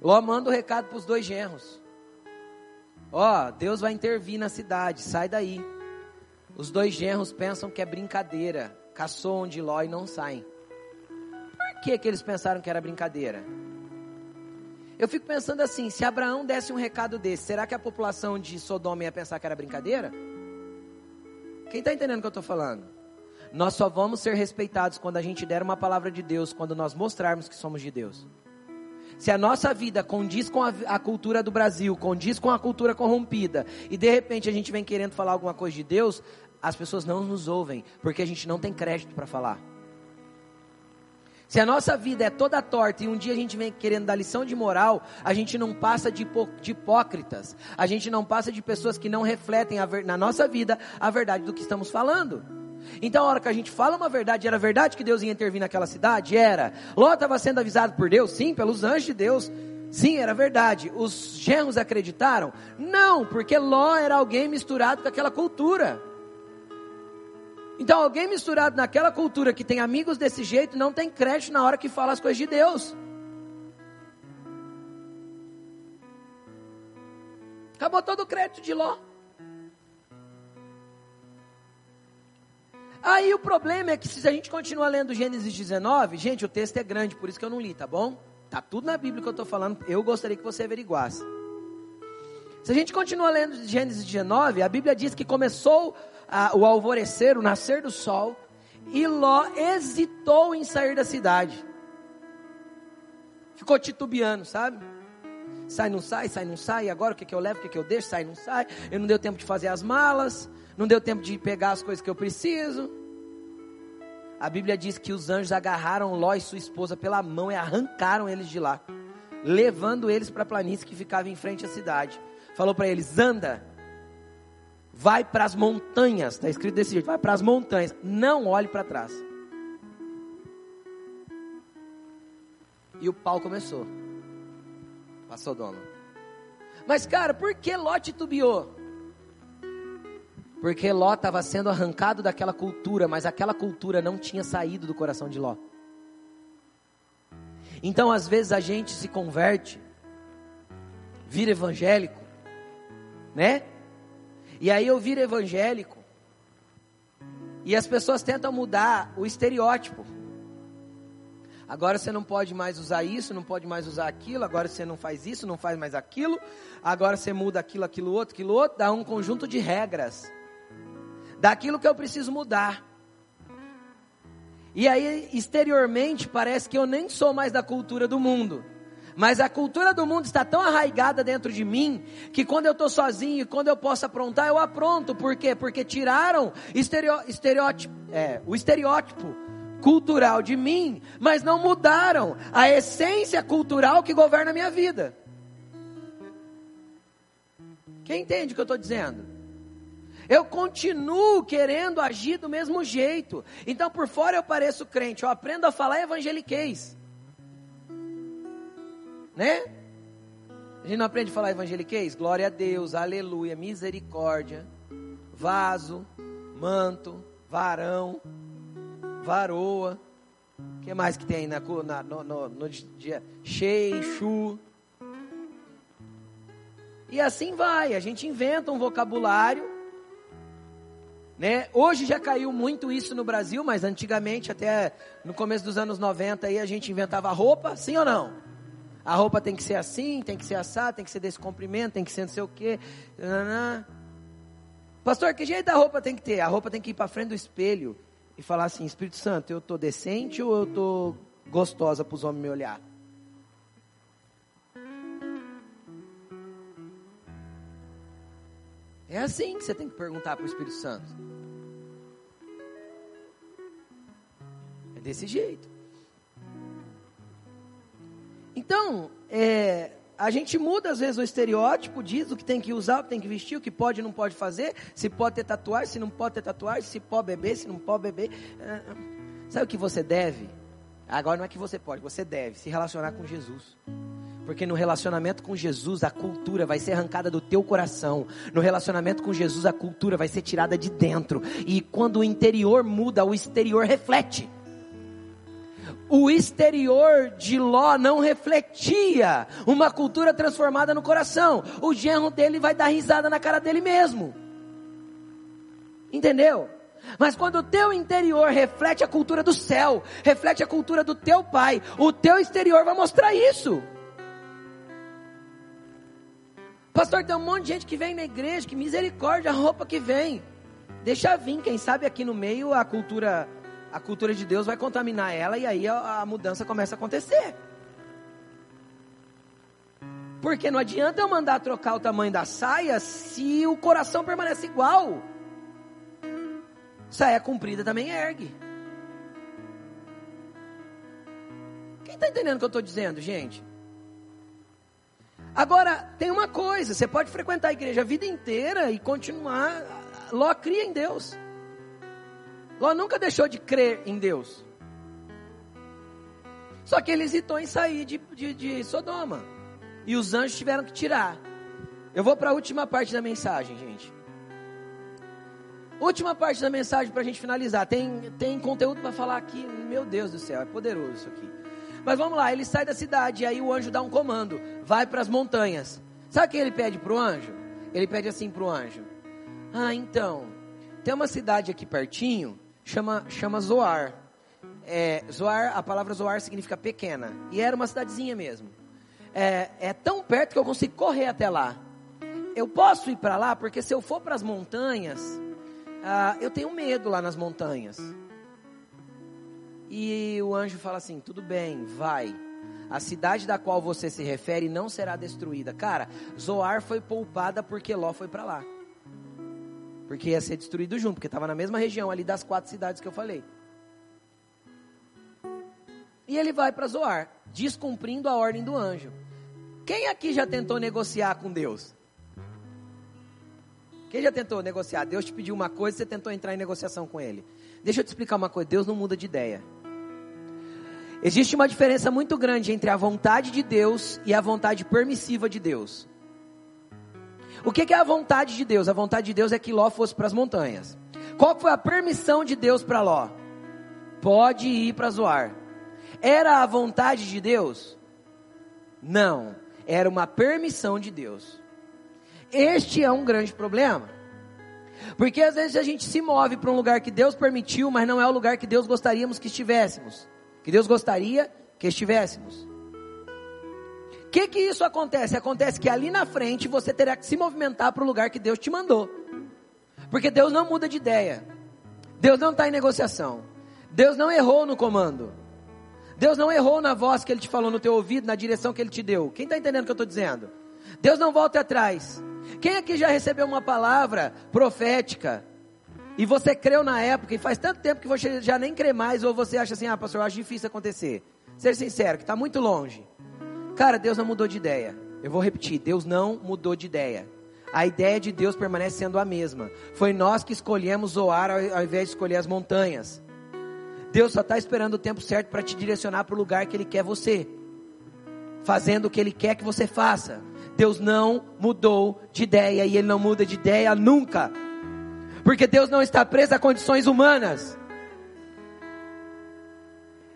Ló manda o um recado para os dois genros. Ó, Deus vai intervir na cidade, sai daí. Os dois genros pensam que é brincadeira, caçoam de Ló e não saem. Por que, que eles pensaram que era brincadeira? Eu fico pensando assim: se Abraão desse um recado desse, será que a população de Sodoma ia pensar que era brincadeira? Quem está entendendo o que eu estou falando? Nós só vamos ser respeitados quando a gente der uma palavra de Deus, quando nós mostrarmos que somos de Deus. Se a nossa vida condiz com a, a, cultura do Brasil, condiz com a cultura corrompida, e de repente a gente vem querendo falar alguma coisa de Deus, as pessoas não nos ouvem, porque a gente não tem crédito para falar. Se a nossa vida é toda torta e um dia a gente vem querendo dar lição de moral, a gente não passa de, de hipócritas, a gente não passa de pessoas que não refletem na nossa vida a verdade do que estamos falando. Então, a hora que a gente fala uma verdade, era verdade que Deus ia intervir naquela cidade? Era. Ló estava sendo avisado por Deus? Sim, pelos anjos de Deus. Sim, era verdade. Os genros acreditaram? Não, porque Ló era alguém misturado com aquela cultura. Então, alguém misturado naquela cultura que tem amigos desse jeito não tem crédito na hora que fala as coisas de Deus. Acabou todo o crédito de Ló. Aí o problema é que se a gente continuar lendo Gênesis 19, gente, o texto é grande, por isso que eu não li, tá bom? Tá tudo na Bíblia que eu estou falando, eu gostaria que você averiguasse. Se a gente continuar lendo Gênesis 19, a Bíblia diz que começou a, o alvorecer, o nascer do sol, e Ló hesitou em sair da cidade. Ficou titubeando, sabe? Sai, não sai, sai, não sai. Agora o que, que eu levo, o que, que eu deixo, sai, não sai. Eu não deu tempo de fazer as malas, não deu tempo de pegar as coisas que eu preciso. A Bíblia diz que os anjos agarraram Ló e sua esposa pela mão e arrancaram eles de lá, levando eles para a planície que ficava em frente à cidade. Falou para eles: anda, vai para as montanhas, está escrito desse jeito: vai para as montanhas, não olhe para trás. E o pau começou. Passou dono. Mas, cara, por que Ló titubeou? Porque Ló estava sendo arrancado daquela cultura, mas aquela cultura não tinha saído do coração de Ló. Então, às vezes, a gente se converte, vira evangélico, né? E aí eu viro evangélico, e as pessoas tentam mudar o estereótipo. Agora você não pode mais usar isso, não pode mais usar aquilo, agora você não faz isso, não faz mais aquilo, agora você muda aquilo, aquilo outro, aquilo outro, dá um conjunto de regras. Daquilo que eu preciso mudar. E aí, exteriormente, parece que eu nem sou mais da cultura do mundo. Mas a cultura do mundo está tão arraigada dentro de mim que quando eu estou sozinho e quando eu posso aprontar, eu apronto. Por quê? Porque tiraram estereótipo, é, o estereótipo cultural de mim, mas não mudaram a essência cultural que governa a minha vida. Quem entende o que eu estou dizendo? Eu continuo querendo agir do mesmo jeito. Então, por fora eu pareço crente, eu aprendo a falar evangeliquez. Né? A gente não aprende a falar evangeliquez? Glória a Deus, aleluia, misericórdia, vaso, manto, varão varoa. O que mais que tem na, na no, no, no, dia? Chu. E assim vai, a gente inventa um vocabulário. Né? Hoje já caiu muito isso no Brasil, mas antigamente, até no começo dos anos 90, aí a gente inventava roupa, sim ou não? A roupa tem que ser assim, tem que ser assado, tem que ser desse comprimento, tem que ser não sei o quê. Pastor, que jeito a roupa tem que ter? A roupa tem que ir para frente do espelho e falar assim: Espírito Santo, eu estou decente ou eu estou gostosa para os homens me olhar? É assim que você tem que perguntar para o Espírito Santo. É desse jeito. Então, é, a gente muda às vezes o estereótipo, diz o que tem que usar, o que tem que vestir, o que pode e não pode fazer, se pode ter tatuagem, se não pode ter tatuagem, se pode beber, se não pode beber. Ah, sabe o que você deve? Agora não é que você pode, você deve se relacionar com Jesus. Porque no relacionamento com Jesus, a cultura vai ser arrancada do teu coração. No relacionamento com Jesus, a cultura vai ser tirada de dentro. E quando o interior muda, o exterior reflete o exterior de Ló não refletia uma cultura transformada no coração. O genro dele vai dar risada na cara dele mesmo. Entendeu? Mas quando o teu interior reflete a cultura do céu, reflete a cultura do teu pai, o teu exterior vai mostrar isso. Pastor, tem um monte de gente que vem na igreja, que misericórdia, a roupa que vem. Deixa vir, quem sabe aqui no meio a cultura a cultura de Deus vai contaminar ela e aí a, a mudança começa a acontecer. Porque não adianta eu mandar trocar o tamanho da saia se o coração permanece igual. Saia comprida também ergue. Quem está entendendo o que eu estou dizendo, gente? Agora, tem uma coisa: você pode frequentar a igreja a vida inteira e continuar. Ló cria em Deus. Ló nunca deixou de crer em Deus. Só que ele hesitou em sair de, de, de Sodoma. E os anjos tiveram que tirar. Eu vou para a última parte da mensagem, gente. Última parte da mensagem para a gente finalizar. Tem, tem conteúdo para falar aqui. Meu Deus do céu, é poderoso isso aqui. Mas vamos lá, ele sai da cidade e aí o anjo dá um comando. Vai para as montanhas. Sabe o que ele pede para o anjo? Ele pede assim para o anjo. Ah, então, tem uma cidade aqui pertinho chama, chama Zoar. É, Zoar, a palavra Zoar significa pequena. E era uma cidadezinha mesmo. É, é tão perto que eu consigo correr até lá. Eu posso ir para lá porque se eu for para as montanhas, ah, eu tenho medo lá nas montanhas. E o anjo fala assim: tudo bem, vai. A cidade da qual você se refere não será destruída. Cara, Zoar foi poupada porque Ló foi para lá. Porque ia ser destruído junto, porque estava na mesma região ali das quatro cidades que eu falei. E ele vai para Zoar, descumprindo a ordem do anjo. Quem aqui já tentou negociar com Deus? Quem já tentou negociar? Deus te pediu uma coisa, você tentou entrar em negociação com ele. Deixa eu te explicar uma coisa: Deus não muda de ideia. Existe uma diferença muito grande entre a vontade de Deus e a vontade permissiva de Deus. O que é a vontade de Deus? A vontade de Deus é que Ló fosse para as montanhas. Qual foi a permissão de Deus para Ló? Pode ir para Zoar. Era a vontade de Deus? Não, era uma permissão de Deus. Este é um grande problema. Porque às vezes a gente se move para um lugar que Deus permitiu, mas não é o lugar que Deus gostaríamos que estivéssemos. Que Deus gostaria que estivéssemos. Que que isso acontece? Acontece que ali na frente você terá que se movimentar para o lugar que Deus te mandou. Porque Deus não muda de ideia. Deus não está em negociação. Deus não errou no comando. Deus não errou na voz que Ele te falou no teu ouvido, na direção que Ele te deu. Quem está entendendo o que eu estou dizendo? Deus não volta atrás. Quem aqui já recebeu uma palavra profética e você creu na época e faz tanto tempo que você já nem crê mais ou você acha assim, ah, pastor, eu acho difícil acontecer. Ser sincero, que está muito longe. Cara, Deus não mudou de ideia. Eu vou repetir, Deus não mudou de ideia. A ideia de Deus permanece sendo a mesma. Foi nós que escolhemos Zoar ao invés de escolher as montanhas. Deus só está esperando o tempo certo para te direcionar para o lugar que Ele quer você, fazendo o que Ele quer que você faça. Deus não mudou de ideia e Ele não muda de ideia nunca, porque Deus não está preso a condições humanas.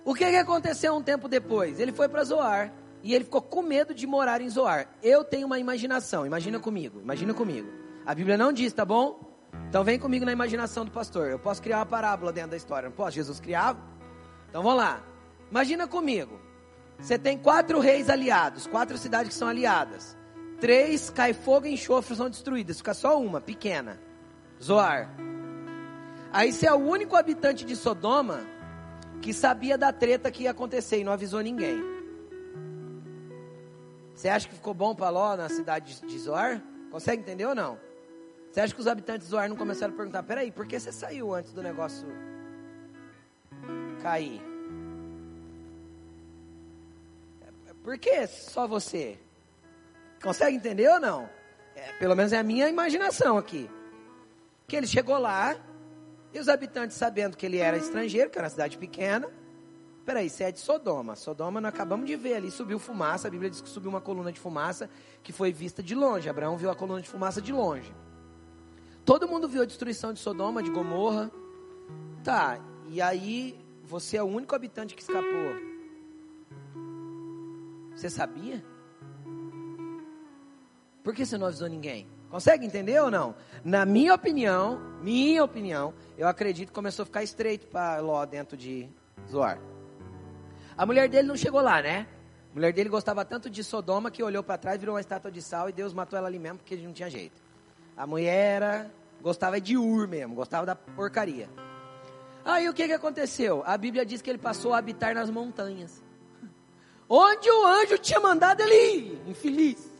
O que, que aconteceu um tempo depois? Ele foi para Zoar e ele ficou com medo de morar em Zoar. Eu tenho uma imaginação, imagina comigo, imagina comigo. A Bíblia não diz, tá bom? Então vem comigo na imaginação do pastor. Eu posso criar uma parábola dentro da história, não posso? Jesus criava? Então vamos lá. Imagina comigo. Você tem quatro reis aliados, quatro cidades que são aliadas. Três cai fogo e enxofre são destruídas. Fica só uma, pequena. Zoar. Aí você é o único habitante de Sodoma que sabia da treta que ia acontecer e não avisou ninguém. Você acha que ficou bom para Ló na cidade de Zoar? Consegue entender ou não? Você acha que os habitantes de Zoar não começaram a perguntar: peraí, por que você saiu antes do negócio cair? Por que só você? Consegue entender ou não? É, pelo menos é a minha imaginação aqui. Que ele chegou lá, e os habitantes sabendo que ele era estrangeiro, que era uma cidade pequena. Peraí, você é de Sodoma. Sodoma nós acabamos de ver ali, subiu fumaça. A Bíblia diz que subiu uma coluna de fumaça que foi vista de longe. Abraão viu a coluna de fumaça de longe. Todo mundo viu a destruição de Sodoma, de Gomorra. Tá, e aí você é o único habitante que escapou. Você sabia? Por que você não avisou ninguém? Consegue entender ou não? Na minha opinião, minha opinião, eu acredito que começou a ficar estreito para Ló dentro de Zoar. A mulher dele não chegou lá, né? A mulher dele gostava tanto de Sodoma que olhou para trás, virou uma estátua de sal e Deus matou ela ali mesmo porque não tinha jeito. A mulher era Gostava de Ur mesmo, gostava da porcaria. Aí o que, que aconteceu? A Bíblia diz que ele passou a habitar nas montanhas. Onde o anjo tinha mandado ele ir, infeliz.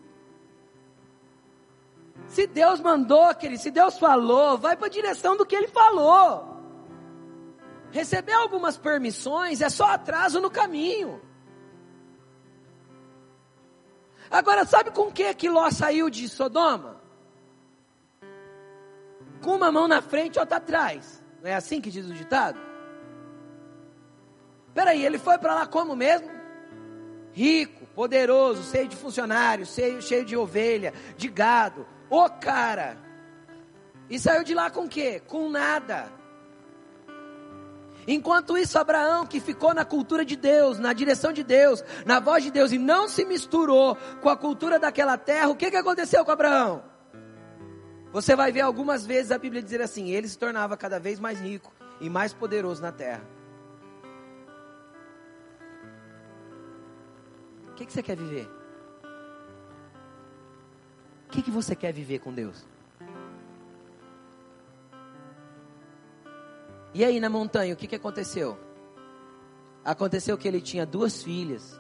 Se Deus mandou, querido, se Deus falou, vai para a direção do que ele falou. Receber algumas permissões é só atraso no caminho. Agora, sabe com que que Ló saiu de Sodoma? com uma mão na frente e outra atrás. Não é assim que diz o ditado? Peraí, ele foi para lá como mesmo? Rico, poderoso, cheio de funcionários, cheio, cheio de ovelha, de gado. Ô cara! E saiu de lá com o quê? Com nada. Enquanto isso, Abraão, que ficou na cultura de Deus, na direção de Deus, na voz de Deus, e não se misturou com a cultura daquela terra, o que, que aconteceu com Abraão? Você vai ver algumas vezes a Bíblia dizer assim: ele se tornava cada vez mais rico e mais poderoso na terra. O que, que você quer viver? O que, que você quer viver com Deus? E aí na montanha, o que, que aconteceu? Aconteceu que ele tinha duas filhas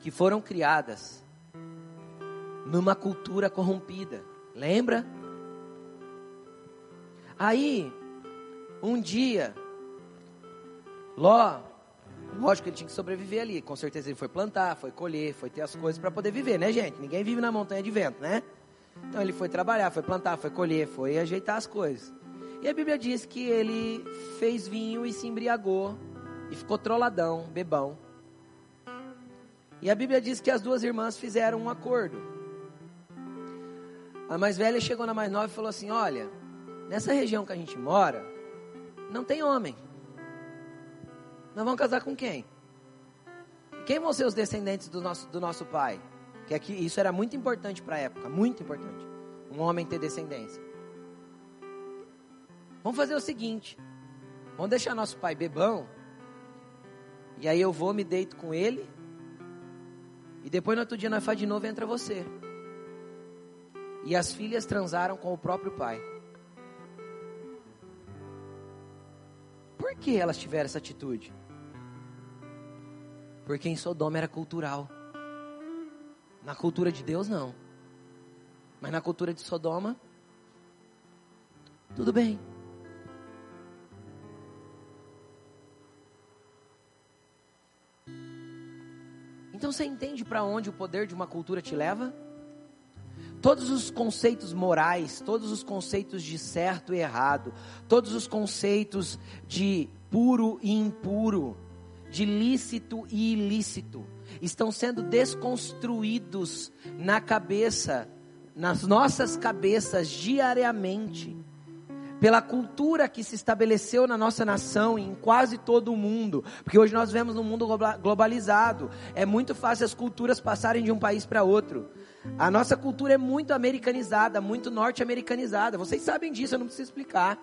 que foram criadas numa cultura corrompida. Lembra? Aí, um dia, Ló, lógico que ele tinha que sobreviver ali. Com certeza ele foi plantar, foi colher, foi ter as coisas para poder viver, né, gente? Ninguém vive na montanha de vento, né? Então ele foi trabalhar, foi plantar, foi colher, foi ajeitar as coisas. E a Bíblia diz que ele fez vinho e se embriagou e ficou trolladão, bebão. E a Bíblia diz que as duas irmãs fizeram um acordo. A mais velha chegou na mais nova e falou assim: Olha, nessa região que a gente mora, não tem homem. Nós vamos casar com quem? Quem vão ser os descendentes do nosso, do nosso pai? Que aqui, isso era muito importante para a época, muito importante. Um homem ter descendência. Vamos fazer o seguinte: vamos deixar nosso pai bebão. E aí eu vou, me deito com ele. E depois no outro dia nós faz de novo entra você. E as filhas transaram com o próprio pai. Por que elas tiveram essa atitude? Porque em Sodoma era cultural. Na cultura de Deus, não. Mas na cultura de Sodoma, tudo bem. Então você entende para onde o poder de uma cultura te leva? Todos os conceitos morais, todos os conceitos de certo e errado, todos os conceitos de puro e impuro, de lícito e ilícito, estão sendo desconstruídos na cabeça, nas nossas cabeças diariamente pela cultura que se estabeleceu na nossa nação e em quase todo o mundo, porque hoje nós vemos um mundo globalizado, é muito fácil as culturas passarem de um país para outro. A nossa cultura é muito americanizada, muito norte-americanizada. Vocês sabem disso, eu não preciso explicar.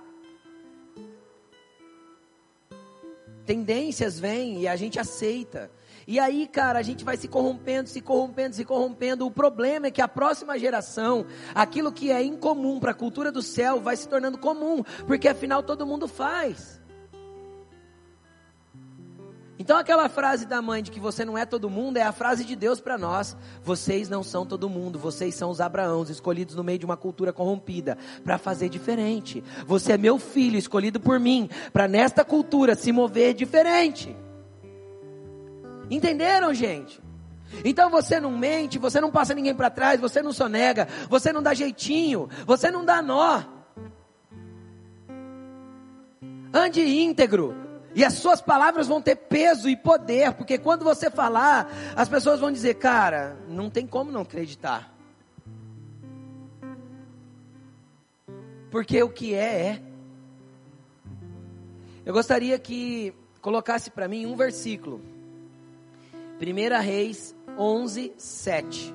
Tendências vêm e a gente aceita. E aí, cara, a gente vai se corrompendo, se corrompendo, se corrompendo. O problema é que a próxima geração, aquilo que é incomum para a cultura do céu, vai se tornando comum, porque afinal todo mundo faz. Então aquela frase da mãe de que você não é todo mundo é a frase de Deus para nós. Vocês não são todo mundo, vocês são os Abraãos escolhidos no meio de uma cultura corrompida para fazer diferente. Você é meu filho escolhido por mim para nesta cultura se mover diferente. Entenderam, gente? Então você não mente, você não passa ninguém para trás, você não sonega, você não dá jeitinho, você não dá nó. Ande íntegro. E as suas palavras vão ter peso e poder, porque quando você falar, as pessoas vão dizer, cara, não tem como não acreditar. Porque o que é, é. Eu gostaria que colocasse para mim um versículo 1 Reis 11, 7.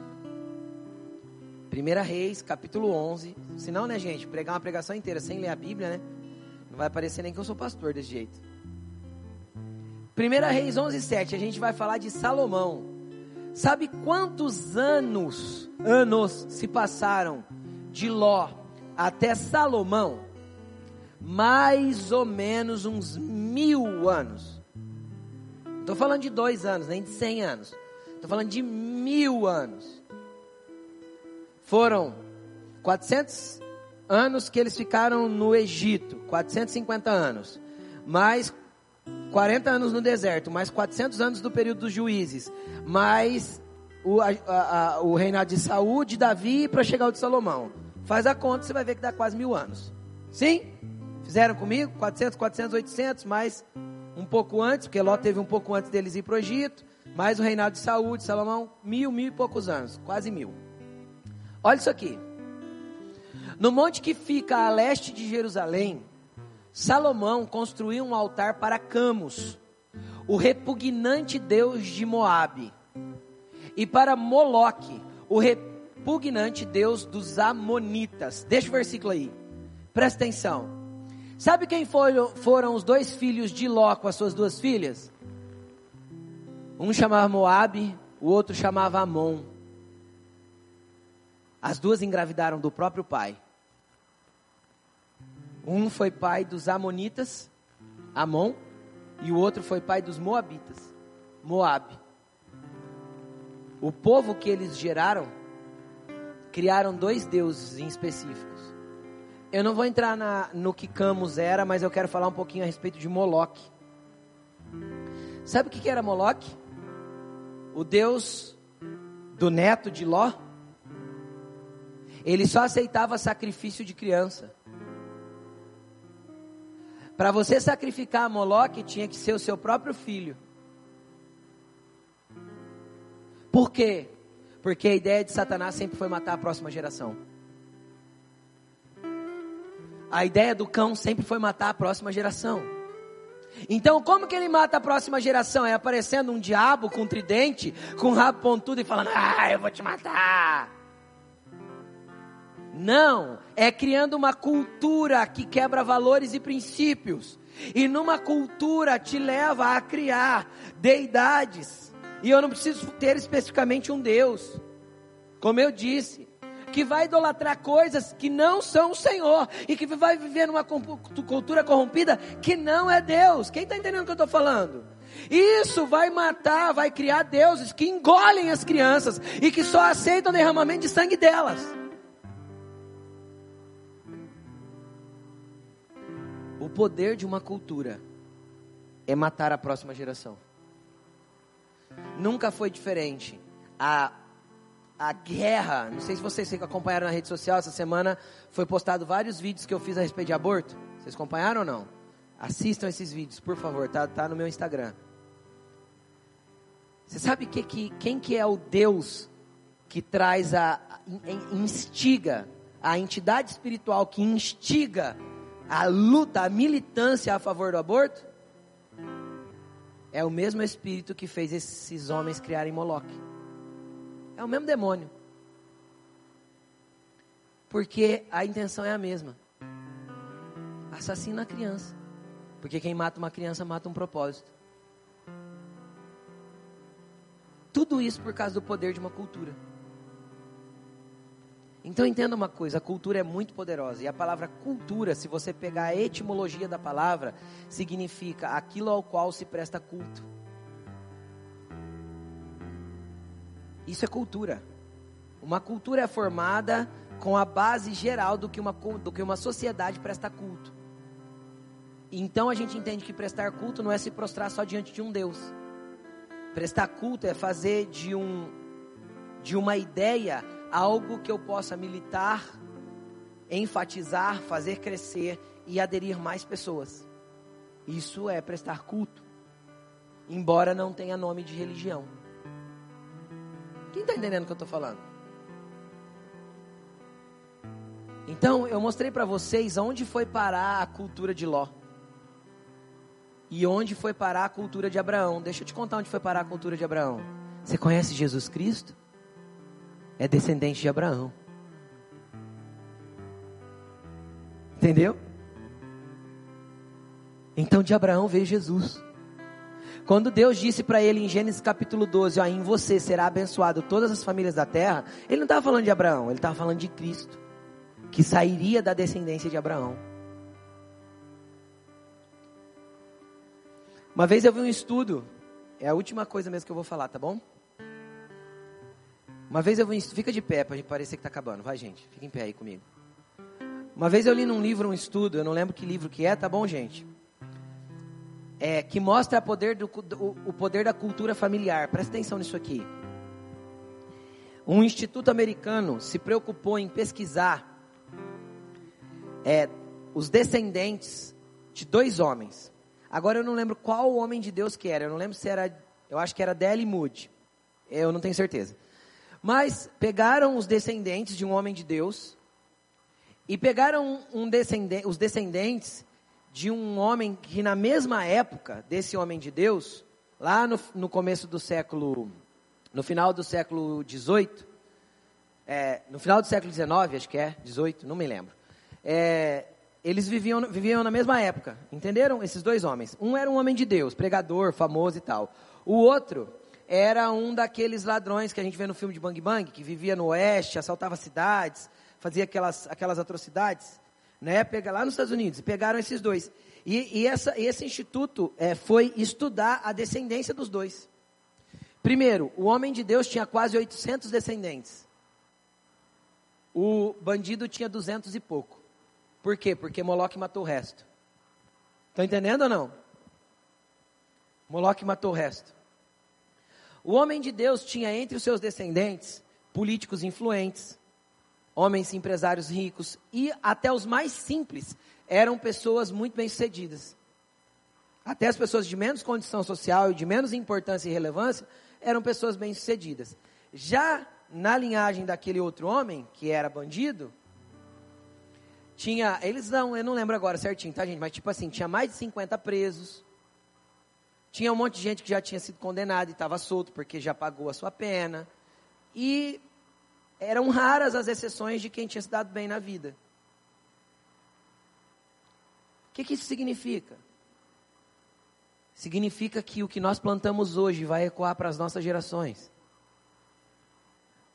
1 Reis, capítulo 11. Se não, né, gente, pregar uma pregação inteira sem ler a Bíblia, né? Não vai parecer nem que eu sou pastor desse jeito. 1 Reis 11, 7. A gente vai falar de Salomão. Sabe quantos anos, anos se passaram de Ló até Salomão? Mais ou menos uns mil anos. Estou falando de dois anos, nem de cem anos. Estou falando de mil anos. Foram 400 anos que eles ficaram no Egito, 450 anos. Mais 40 anos no deserto, mais 400 anos do período dos juízes, mais o, a, a, o reinado de Saúl, de Davi para chegar ao de Salomão. Faz a conta, você vai ver que dá quase mil anos. Sim? Fizeram comigo? 400, 400, 800, mais um pouco antes, porque Ló teve um pouco antes deles ir para o Egito, mais o reinado de Saúl, de Salomão, mil, mil e poucos anos, quase mil. Olha isso aqui. No monte que fica a leste de Jerusalém, Salomão construiu um altar para Camus, o repugnante deus de Moabe, e para Moloque, o repugnante deus dos Amonitas. Deixa o versículo aí. Presta atenção. Sabe quem foram, foram os dois filhos de Ló com as suas duas filhas? Um chamava Moabe, o outro chamava Amon. As duas engravidaram do próprio pai. Um foi pai dos Amonitas Amon, e o outro foi pai dos Moabitas, Moabe. O povo que eles geraram criaram dois deuses em específicos. Eu não vou entrar na, no que Camus era, mas eu quero falar um pouquinho a respeito de Moloque. Sabe o que, era Moloque? O deus do neto de Ló. Ele só aceitava sacrifício de criança. Para você sacrificar a Moloque, tinha que ser o seu próprio filho. Por quê? Porque a ideia de Satanás sempre foi matar a próxima geração. A ideia do cão sempre foi matar a próxima geração. Então, como que ele mata a próxima geração? É aparecendo um diabo com um tridente, com um rabo pontudo e falando: Ah, eu vou te matar. Não, é criando uma cultura que quebra valores e princípios. E numa cultura te leva a criar deidades. E eu não preciso ter especificamente um Deus. Como eu disse, que vai idolatrar coisas que não são o Senhor e que vai viver numa cultura corrompida que não é Deus. Quem está entendendo o que eu estou falando? Isso vai matar, vai criar deuses que engolem as crianças e que só aceitam derramamento de sangue delas. O poder de uma cultura é matar a próxima geração. Nunca foi diferente. A a guerra. Não sei se vocês acompanharam na rede social essa semana, foi postado vários vídeos que eu fiz a respeito de aborto. Vocês acompanharam ou não? Assistam esses vídeos, por favor, tá, tá no meu Instagram. Você sabe que, que, quem que é o Deus que traz a, instiga, a entidade espiritual que instiga a luta, a militância a favor do aborto? É o mesmo espírito que fez esses homens criarem Moloque. É o mesmo demônio. Porque a intenção é a mesma. Assassina a criança. Porque quem mata uma criança mata um propósito. Tudo isso por causa do poder de uma cultura. Então entenda uma coisa, a cultura é muito poderosa. E a palavra cultura, se você pegar a etimologia da palavra, significa aquilo ao qual se presta culto. Isso é cultura. Uma cultura é formada com a base geral do que uma, do que uma sociedade presta culto. Então a gente entende que prestar culto não é se prostrar só diante de um Deus. Prestar culto é fazer de, um, de uma ideia algo que eu possa militar, enfatizar, fazer crescer e aderir mais pessoas. Isso é prestar culto, embora não tenha nome de religião. Quem está entendendo o que eu estou falando? Então, eu mostrei para vocês onde foi parar a cultura de Ló. E onde foi parar a cultura de Abraão. Deixa eu te contar onde foi parar a cultura de Abraão. Você conhece Jesus Cristo? É descendente de Abraão. Entendeu? Então de Abraão veio Jesus. Quando Deus disse para ele em Gênesis capítulo 12, ó, em você será abençoado todas as famílias da terra, ele não estava falando de Abraão, ele estava falando de Cristo, que sairia da descendência de Abraão. Uma vez eu vi um estudo, é a última coisa mesmo que eu vou falar, tá bom? Uma vez eu vi um estudo, fica de pé para parecer que está acabando, vai gente, fica em pé aí comigo. Uma vez eu li num livro um estudo, eu não lembro que livro que é, tá bom gente? É, que mostra poder do, do, o poder da cultura familiar. Presta atenção nisso aqui. Um instituto americano se preocupou em pesquisar é, os descendentes de dois homens. Agora eu não lembro qual homem de Deus que era. Eu não lembro se era. Eu acho que era Deli Moody. Eu não tenho certeza. Mas pegaram os descendentes de um homem de Deus e pegaram um descendente, os descendentes de um homem que na mesma época desse homem de Deus, lá no, no começo do século, no final do século XVIII, é, no final do século XIX, acho que é, 18, não me lembro. É, eles viviam, viviam na mesma época, entenderam? Esses dois homens. Um era um homem de Deus, pregador, famoso e tal. O outro era um daqueles ladrões que a gente vê no filme de Bang Bang, que vivia no oeste, assaltava cidades, fazia aquelas, aquelas atrocidades né? Pega lá nos Estados Unidos, pegaram esses dois. E, e essa, esse instituto é, foi estudar a descendência dos dois. Primeiro, o homem de Deus tinha quase 800 descendentes. O bandido tinha 200 e pouco. Por quê? Porque Moloque matou o resto. Estão entendendo ou não? Moloque matou o resto. O homem de Deus tinha entre os seus descendentes políticos influentes, homens empresários ricos e até os mais simples eram pessoas muito bem-sucedidas. Até as pessoas de menos condição social e de menos importância e relevância eram pessoas bem-sucedidas. Já na linhagem daquele outro homem, que era bandido, tinha, eles não, eu não lembro agora certinho, tá gente? Mas tipo assim, tinha mais de 50 presos. Tinha um monte de gente que já tinha sido condenado e estava solto porque já pagou a sua pena. E eram raras as exceções de quem tinha se dado bem na vida. O que, que isso significa? Significa que o que nós plantamos hoje vai ecoar para as nossas gerações.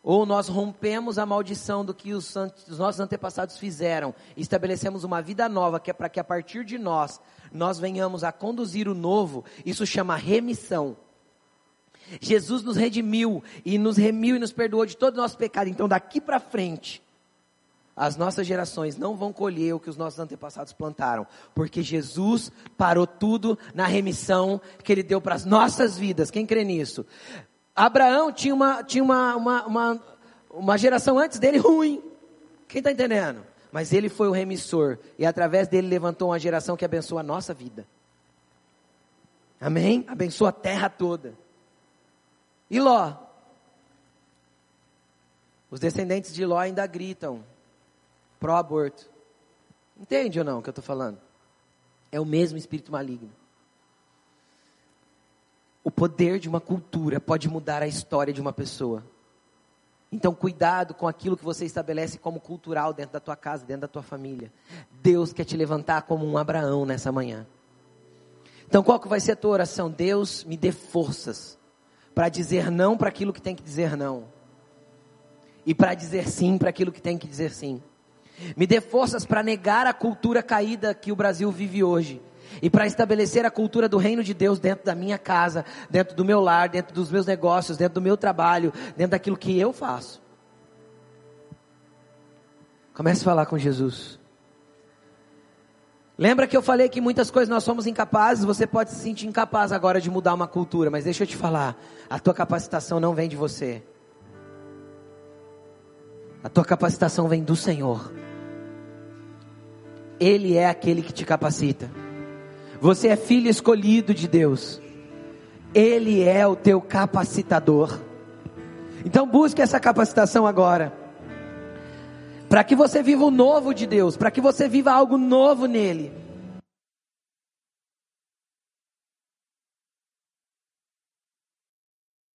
Ou nós rompemos a maldição do que os, os nossos antepassados fizeram, e estabelecemos uma vida nova, que é para que a partir de nós, nós venhamos a conduzir o novo, isso chama remissão. Jesus nos redimiu, e nos remiu e nos perdoou de todo o nosso pecado, então daqui para frente, as nossas gerações não vão colher o que os nossos antepassados plantaram, porque Jesus parou tudo na remissão que Ele deu para as nossas vidas. Quem crê nisso? Abraão tinha uma, tinha uma, uma, uma, uma geração antes dele ruim. Quem está entendendo? Mas ele foi o remissor. E através dele levantou uma geração que abençoa a nossa vida. Amém? Abençoa a terra toda. E Ló? Os descendentes de Ló ainda gritam pró-aborto. Entende ou não o que eu estou falando? É o mesmo espírito maligno. O poder de uma cultura pode mudar a história de uma pessoa. Então, cuidado com aquilo que você estabelece como cultural dentro da tua casa, dentro da tua família. Deus quer te levantar como um Abraão nessa manhã. Então, qual que vai ser a tua oração? Deus, me dê forças para dizer não para aquilo que tem que dizer não. E para dizer sim para aquilo que tem que dizer sim. Me dê forças para negar a cultura caída que o Brasil vive hoje e para estabelecer a cultura do reino de Deus dentro da minha casa, dentro do meu lar, dentro dos meus negócios, dentro do meu trabalho, dentro daquilo que eu faço. Comece a falar com Jesus. Lembra que eu falei que muitas coisas nós somos incapazes, você pode se sentir incapaz agora de mudar uma cultura, mas deixa eu te falar, a tua capacitação não vem de você. A tua capacitação vem do Senhor. Ele é aquele que te capacita. Você é filho escolhido de Deus. Ele é o teu capacitador. Então busque essa capacitação agora. Para que você viva o novo de Deus, para que você viva algo novo nele.